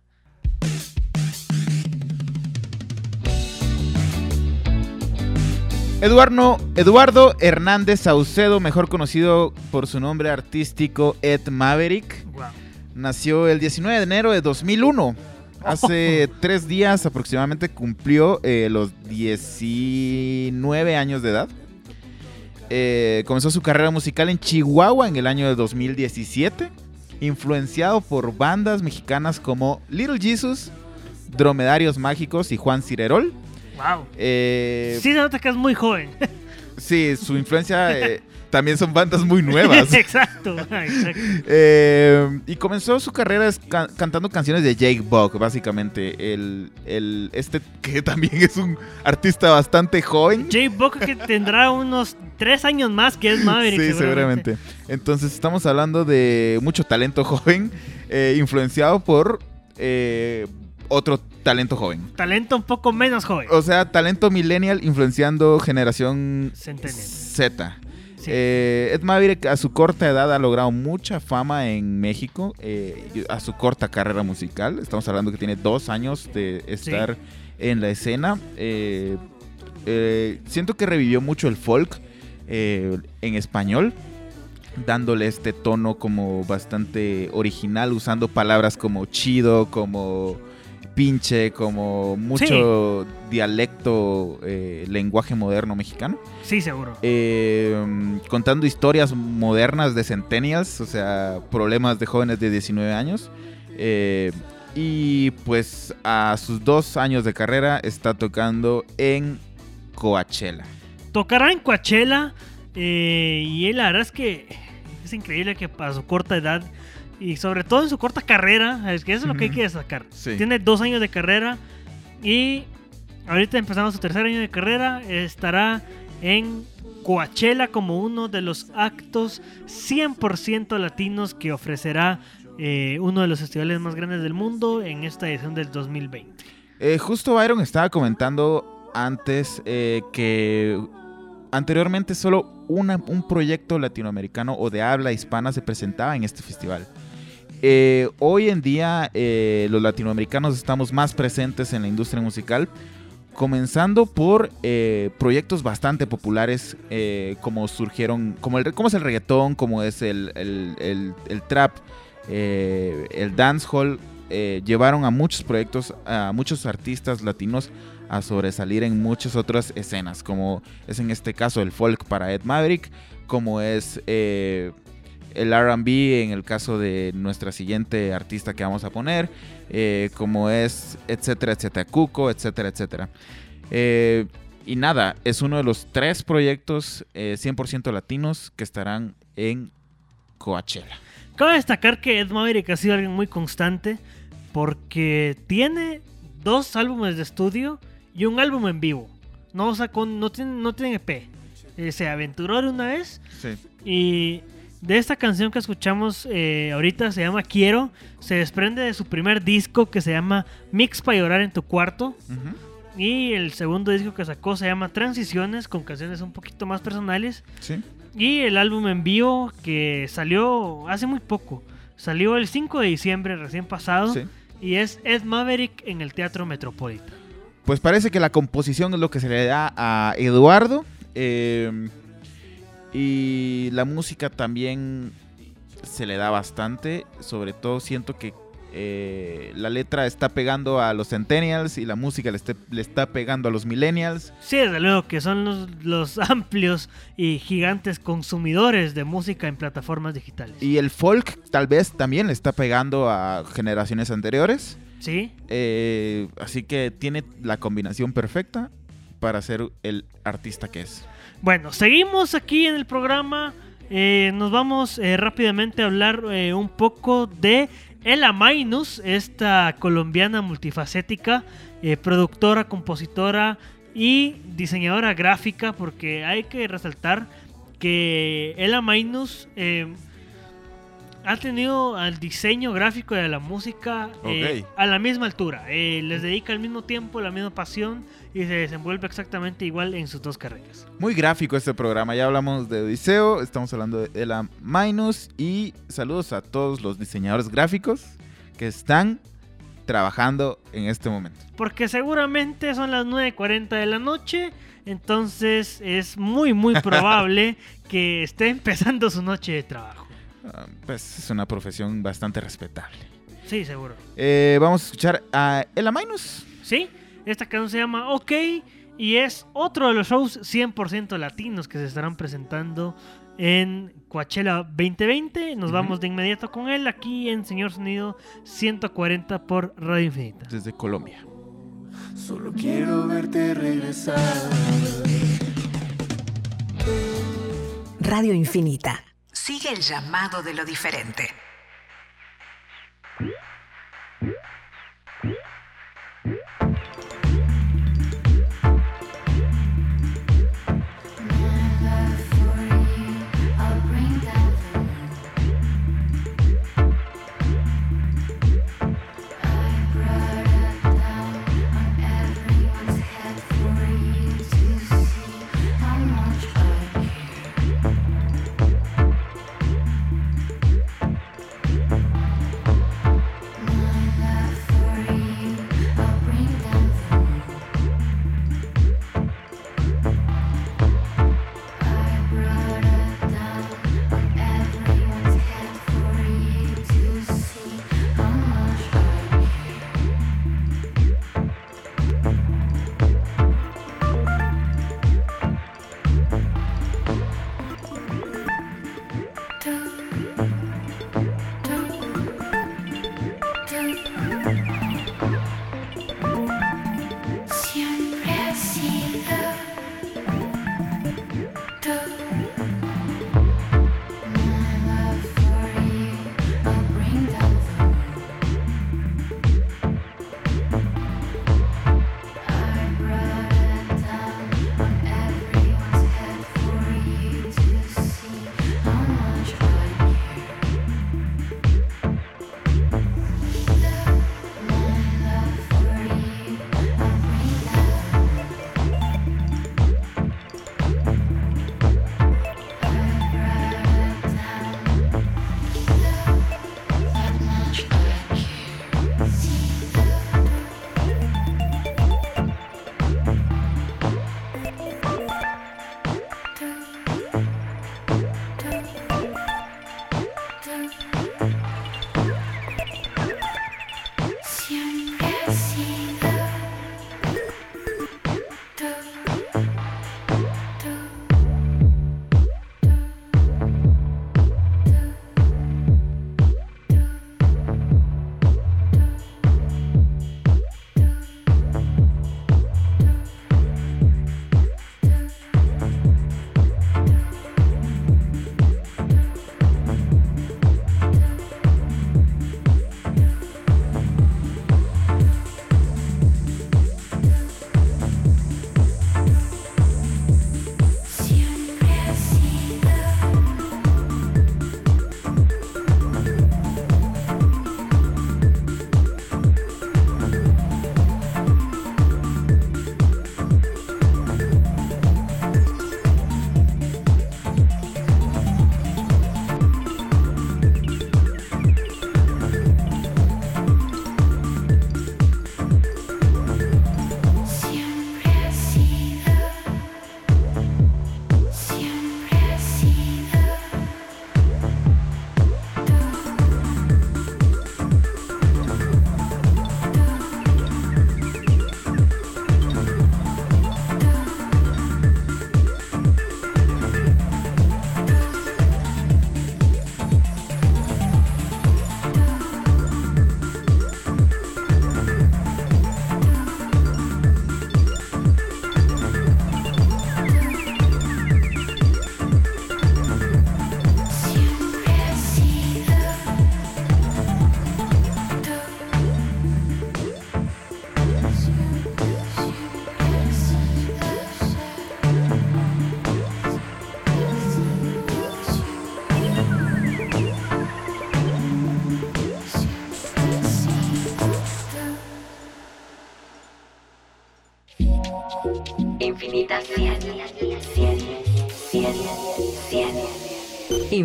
Eduardo, Eduardo Hernández Saucedo, mejor conocido por su nombre artístico Ed Maverick, Wow. nació el 19 de enero de 2001. Hace tres días aproximadamente cumplió eh, los 19 años de edad. Eh, comenzó su carrera musical en Chihuahua en el año de 2017, influenciado por bandas mexicanas como Little Jesus, Dromedarios Mágicos y Juan Cirerol. Wow. Eh, Sí se nota que es muy joven. Sí, su influencia eh, también son bandas muy nuevas. exacto, exacto. Eh, y comenzó su carrera cantando canciones de Jake Bugg, básicamente. El, el- este que también es un artista bastante joven. Jay Buck que tendrá unos tres años más que es Maverick. sí, seguramente. Entonces estamos hablando de mucho talento joven, eh, influenciado por eh, otro talento joven. Talento un poco menos joven. O sea, talento millennial influenciando generación Centennial. Z. Sí. Eh, Ed Maverick a su corta edad ha logrado mucha fama en México, eh, a su corta carrera musical. Estamos hablando que tiene dos años de estar en la escena. Eh, eh, siento que revivió mucho el folk en español, dándole este tono como bastante original, usando palabras como chido, como pinche, como mucho dialecto, eh, lenguaje moderno mexicano. Sí, seguro. Eh, contando historias modernas de centennials, o sea, problemas de jóvenes de 19 años. Eh, y pues a sus dos años de carrera está tocando en Coachella. Tocará en Coachella y él, la verdad es que es increíble que para su corta edad y sobre todo en su corta carrera, es que eso es lo que hay que destacar. Sí. Tiene dos años de carrera y ahorita empezamos su tercer año de carrera, estará en Coachella como uno de los actos 100% latinos que ofrecerá eh, uno de los festivales más grandes del mundo en esta edición del 2020. Eh, justo Byron estaba comentando antes eh, que anteriormente solo una- un proyecto latinoamericano o de habla hispana se presentaba en este festival. Eh, hoy en día eh, los latinoamericanos estamos más presentes en la industria musical, comenzando por eh, proyectos bastante populares eh, como surgieron, como, es el reggaetón, como es el, trap, el dancehall, eh, llevaron a muchos proyectos, a muchos artistas latinos a sobresalir en muchas otras escenas, como es en este caso el folk para Ed Maverick, como es el RB en el caso de nuestra siguiente artista que vamos a poner, eh, como es etcétera, etcétera, Cuco, etcétera, etcétera. Eh, y nada, es uno de los tres proyectos eh, 100% latinos que estarán en Coachella. Cabe destacar que Ed Maverick ha sido alguien muy constante porque tiene dos álbumes de estudio y un álbum en vivo. No sacó, no tiene, no tiene EP. Eh, se aventuró de una vez Sí. y de esta canción que escuchamos eh, ahorita se llama Quiero. Se desprende de su primer disco que se llama Mix para llorar en tu cuarto. Y el segundo disco que sacó se llama Transiciones con canciones un poquito más personales. Sí. Y el álbum en vivo que salió hace muy poco. Salió el 5 de diciembre recién pasado. Sí. Y es Ed Maverick en el Teatro Metropolitan. pues parece que la composición es lo que se le da a Eduardo. eh, y la música también se le da bastante. Sobre todo siento que eh, la letra está pegando a los centennials y la música le, le está pegando a los millennials. Sí, desde luego que son los, los amplios y gigantes consumidores de música en plataformas digitales. Y el folk tal vez también le está pegando a generaciones anteriores. Sí, Eh, así que tiene la combinación perfecta para ser el artista que es. Bueno, seguimos aquí en el programa. Eh, nos vamos eh, rápidamente a hablar eh, un poco de Ella Mainus, esta colombiana multifacética, productora, compositora y diseñadora gráfica, porque hay que resaltar que Ella Mainus ha tenido al diseño gráfico y a la música eh, a la misma altura. Eh, les dedica al mismo tiempo, la misma pasión y se desenvuelve exactamente igual en sus dos carreras. Muy gráfico este programa. Ya hablamos de Odiseo, estamos hablando de Ela Minus y saludos a todos los diseñadores gráficos que están trabajando en este momento. Porque seguramente son las 9.40 de la noche, entonces es muy muy probable que esté empezando su noche de trabajo. Ah, Pues es una profesión bastante respetable. Sí, seguro. Eh, vamos a escuchar a Ela Minus. Sí, esta canción se llama OK y es otro de los shows 100% latinos que se estarán presentando en Coachella 2020. Nos vamos de inmediato con él aquí en Señor Sonido 140 por Radio Infinita. Desde Colombia. Solo quiero verte regresar. Radio Infinita. Sigue el llamado de lo diferente.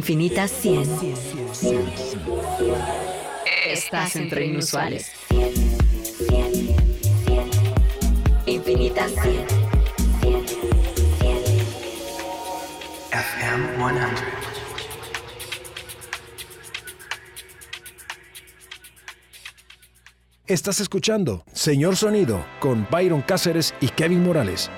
Infinitas 100. Estás entre inusuales. Infinitas 100. FM 100. Estás escuchando Señor Sonido con Byron Cáceres y Kevin Morales.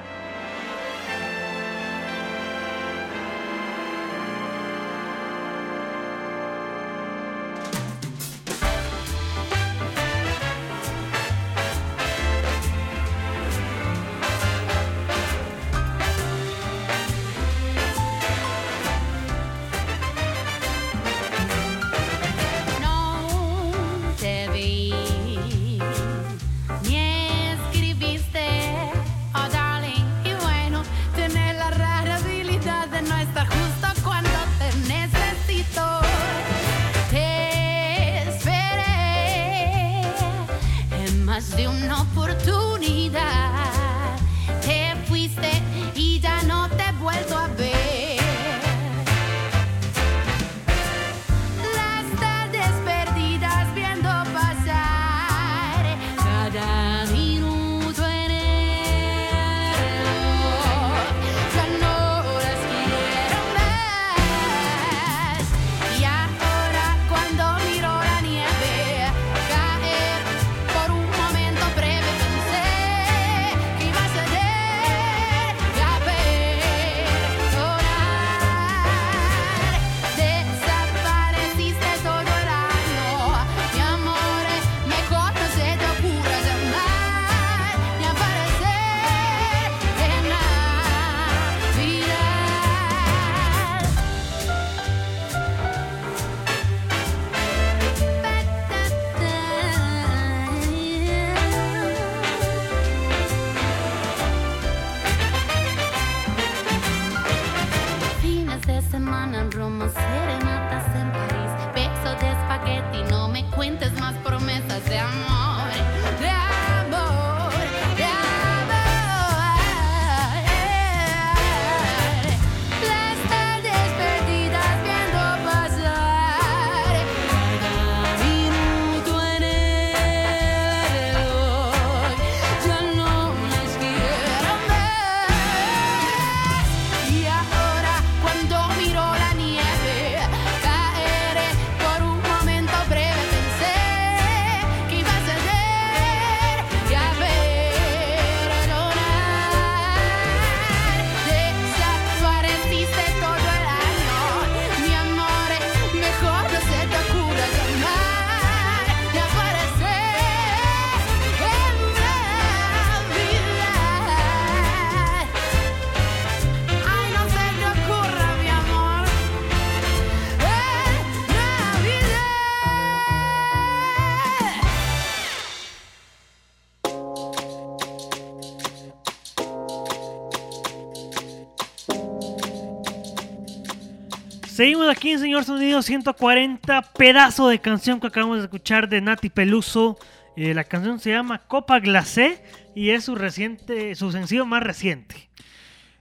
Seguimos aquí en Señor Sonido 140, pedazo de canción que acabamos de escuchar de Nati Peluso. Eh, la canción se llama Copa Glacé y es su reciente, su sencillo más reciente.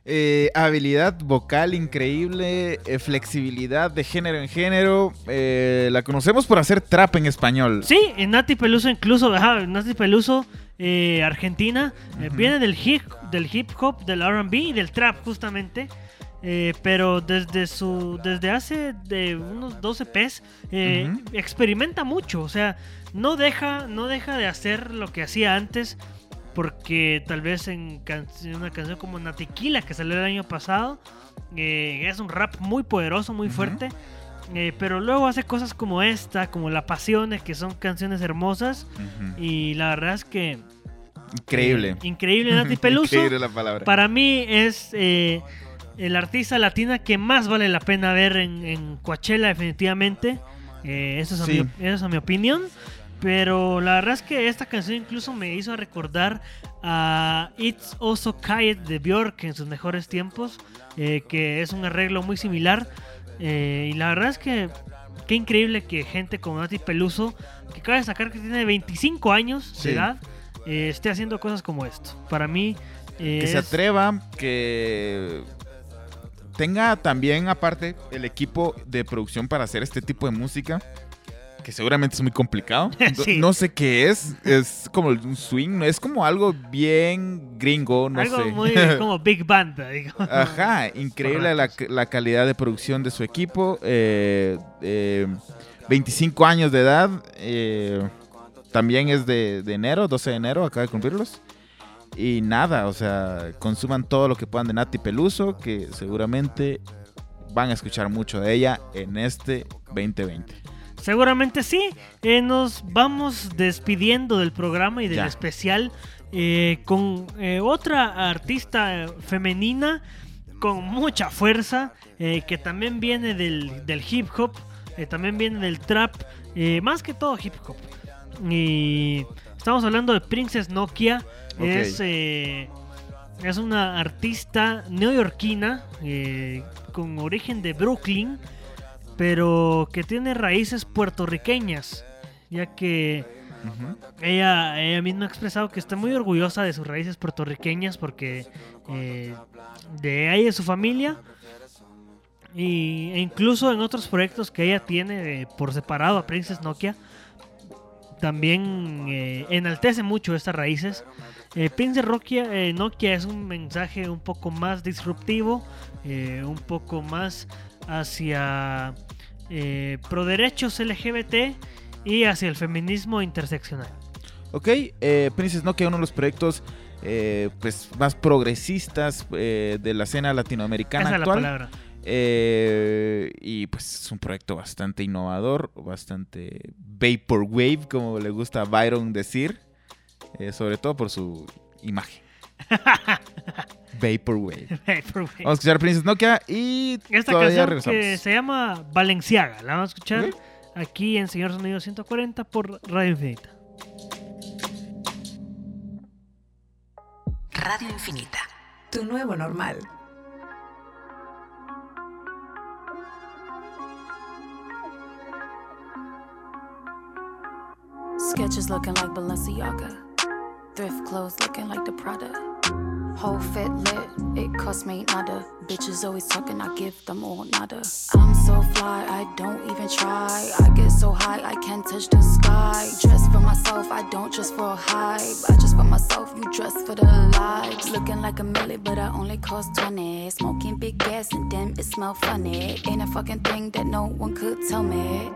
Eh, habilidad vocal increíble, eh, flexibilidad de género en género. la conocemos por hacer trap en español. Sí, en Nati Peluso incluso, ajá, Nati Peluso, Argentina, viene del hip, del hip hop, del R&B y del trap justamente. Eh, pero desde su desde hace de unos 12 EPs eh, experimenta mucho, o sea, no deja no deja de hacer lo que hacía antes porque tal vez en, can- en una canción como Natiquila que salió el año pasado eh, es un rap muy poderoso, muy fuerte. pero luego hace cosas como esta, como La Pasione, que son canciones hermosas. Y la verdad es que. Increíble. increíble Nati Peluso. Increíble la palabra. Para mí es el artista latina que más vale la pena ver en, en Coachella, definitivamente. Eh, eso, es a Sí. mi, eso es a mi opinión. Pero la verdad es que esta canción incluso me hizo recordar a It's Also Quiet de Björk en sus mejores tiempos, eh, que es un arreglo muy similar. Eh, y la verdad es que qué increíble que gente como Nati Peluso, que acaba de sacar que tiene 25 años Sí. de edad, eh, esté haciendo cosas como esto. Para mí, Que se atreva, que tenga también aparte el equipo de producción para hacer este tipo de música. Que seguramente es muy complicado. No- Sí. No sé qué es. Es como un swing. Es como algo bien gringo. No Algo sé. muy como Big Band, digo. Ajá, increíble la, la calidad de producción de su equipo. eh, eh, 25 años de edad. eh, también es de, de enero, 12 de enero, acaba de cumplirlos. Y nada, o sea, consuman todo lo que puedan de Nati Peluso, que seguramente van a escuchar mucho de ella en este 2020. Seguramente sí. Eh, nos vamos despidiendo del programa y del Ya. especial eh, con eh, otra artista femenina con mucha fuerza que también viene del, del hip hop, también viene del trap, más que todo hip hop. Y estamos hablando de Princess Nokia. Es, eh, es una artista neoyorquina eh, con origen de Brooklyn pero que tiene raíces puertorriqueñas, ya que ella, ella misma ha expresado que está muy orgullosa de sus raíces puertorriqueñas porque eh, de ella y de su familia. Y, e incluso en otros proyectos que ella tiene eh, por separado a Princess Nokia también eh, enaltece mucho estas raíces. Eh, Nokia, eh, Nokia es un mensaje un poco más disruptivo, eh, un poco más hacia pro derechos LGBT y hacia el feminismo interseccional. Ok, eh, Princess Nokia, uno de los proyectos pues, más progresistas eh, de la escena latinoamericana Esa es la actual. palabra. Eh, y pues es un proyecto bastante innovador, bastante vaporwave, como le gusta a Byron decir, eh, sobre todo por su imagen. vaporwave. Vaporwave. Vamos a escuchar Princess Nokia y Esta todavía canción regresamos. que se llama Valenciaga, la vamos a escuchar aquí en Señor Sonido 140 por Radio Infinita. Radio Infinita. Tu nuevo normal. Sketches looking like Balenciaga. Thrift clothes looking like the Prada. Whole fit lit, it cost me nada. Bitches always talking, I give them all nada. I'm so fly, I don't even try. I get so high, I can't touch the sky. Dress for myself, I don't dress for a hype. I dress for myself, you dress for the lights. Looking like a milli, but I only cost 20. Smoking big gas and then it smell funny. Ain't a fucking thing that no one could tell me.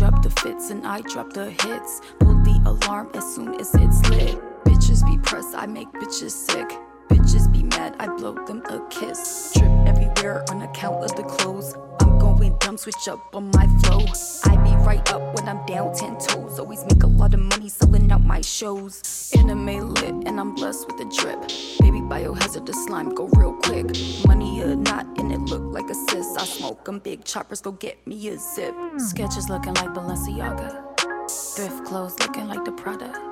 Drop the fits and I drop the hits. Pull the alarm as soon as it's lit. Bitches be pressed, I make bitches sick. Bitches be mad, I blow them a kiss. Drip everywhere on account of the clothes. Dumb, switch up on my flow. I be right up when I'm down ten toes. Always make a lot of money selling out my shows. Anime lit and I'm blessed with a drip. Baby biohazard, the slime go real quick. Money or not, and it look like a sis. I smoke 'em big choppers, go get me a zip. Sketches looking like Balenciaga. Thrift clothes looking like the Prada.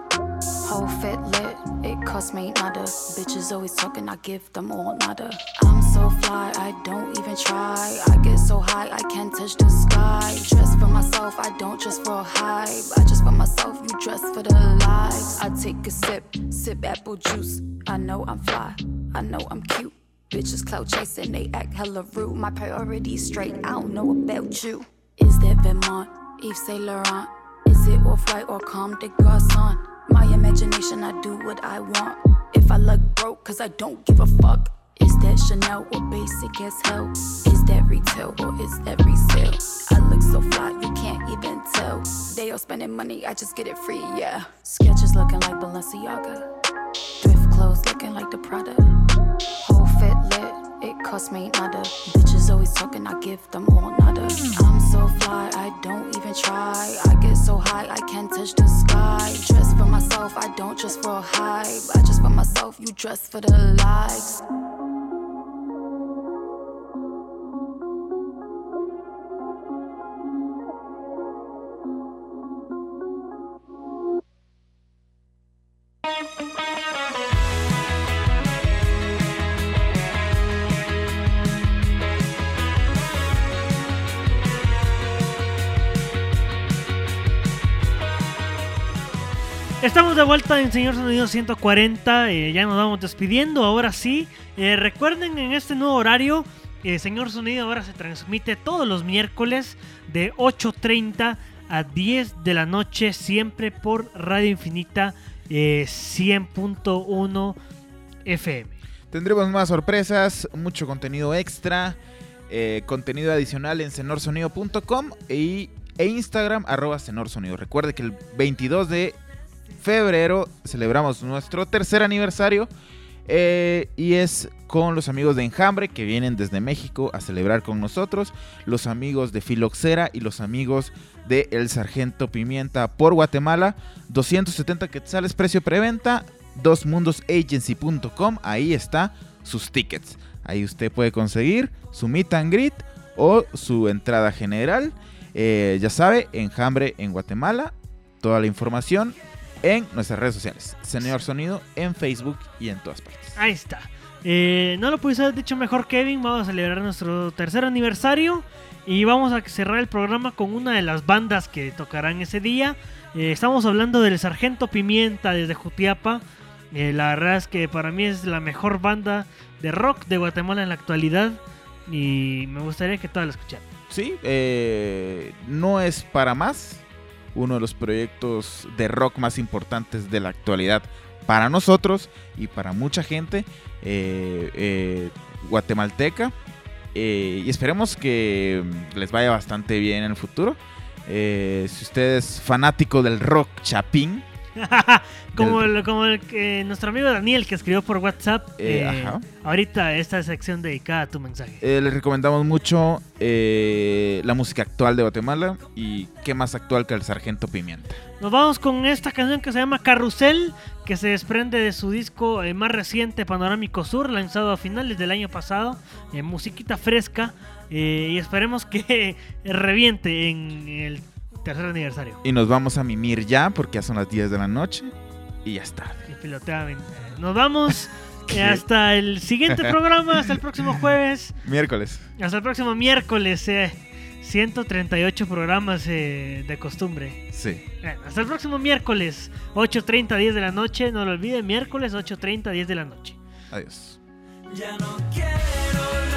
Whole fit lit, it cost me nada. Bitches always talking, I give them all nada. I'm so fly, I don't even try. I get so high, I can't touch the sky. Dress for myself, I don't dress for a hype. I dress for myself, you dress for the lives. I take a sip, sip apple juice. I know I'm fly, I know I'm cute. Bitches clout chasing, they act hella rude. My priorities straight, I don't know about you. Is that Vermont, Yves Saint Laurent? Is it off white or Comme des Garçons? My imagination, I do what I want. If I look broke, cause I don't give a fuck. Is that Chanel or basic as hell? Is that retail or is that resale? I look so fly, you can't even tell. They all spending money, I just get it free, yeah. Sketches looking like Balenciaga. Thrift clothes looking like the Prada. Whole fit lit, it cost me nada. Bitches always talking, I give them all nada. I'm so I don't even try. I get so high, I can't touch the sky. Dress for myself, I don't dress for a hype. I dress for myself, you dress for the likes. De vuelta en Señor Sonido 140. eh, ya nos vamos despidiendo. Ahora sí, eh, recuerden en este nuevo horario, eh, Señor Sonido ahora se transmite todos los miércoles de 8.30 a 10 de la noche, siempre por Radio Infinita eh, 100.1 FM. Tendremos más sorpresas, mucho contenido extra, eh, contenido adicional en senorsonido.com e Instagram arroba senorsonido. Recuerde que el 22 de febrero celebramos nuestro tercer aniversario eh, y es con los amigos de Enjambre que vienen desde México a celebrar con nosotros, los amigos de Filoxera y los amigos de El Sargento Pimienta por Guatemala, 270 quetzales precio preventa, dosmundosagency.com, ahí está sus tickets. Ahí usted puede conseguir su meet and greet o su entrada general. Eh, ya sabe, Enjambre en Guatemala. Toda la información en nuestras redes sociales. Señor Sonido en Facebook y en todas partes. Ahí está. Eh, no lo pudiste haber dicho mejor, Kevin. Vamos a celebrar nuestro tercer aniversario. Y vamos a cerrar el programa con una de las bandas que tocarán ese día. Eh, estamos hablando del Sargento Pimienta desde Jutiapa. Eh, la verdad es que para mí es la mejor banda de rock de Guatemala en la actualidad. Y me gustaría que todas la escucharan. Sí, no es para más. Uno de los proyectos de rock más importantes de la actualidad para nosotros y para mucha gente eh, eh, guatemalteca. Eh, y esperemos que les vaya bastante bien en el futuro. Si usted es fanático del rock chapín, como el, como el que nuestro amigo Daniel que escribió por WhatsApp. Eh, eh, ajá. ahorita esta sección dedicada a tu mensaje. eh, les recomendamos mucho la música actual de Guatemala. Y qué más actual que el Sargento Pimienta. Nos vamos con esta canción que se llama Carrusel, que se desprende de su disco más reciente, Panorámico Sur, lanzado a finales del año pasado. musiquita fresca. y esperemos que reviente en el tercer aniversario. Y nos vamos a mimir ya porque ya son las 10 de la noche. Y ya está. Y piloteadamente. Nos vamos eh, hasta el siguiente programa, hasta el próximo jueves. Miércoles. Hasta el próximo miércoles. eh, 138 programas eh, de costumbre. Sí. Bueno, hasta el próximo miércoles, 8.30, 10 de la noche. No lo olviden, miércoles, 8.30, 10 de la noche. Adiós. Ya no quiero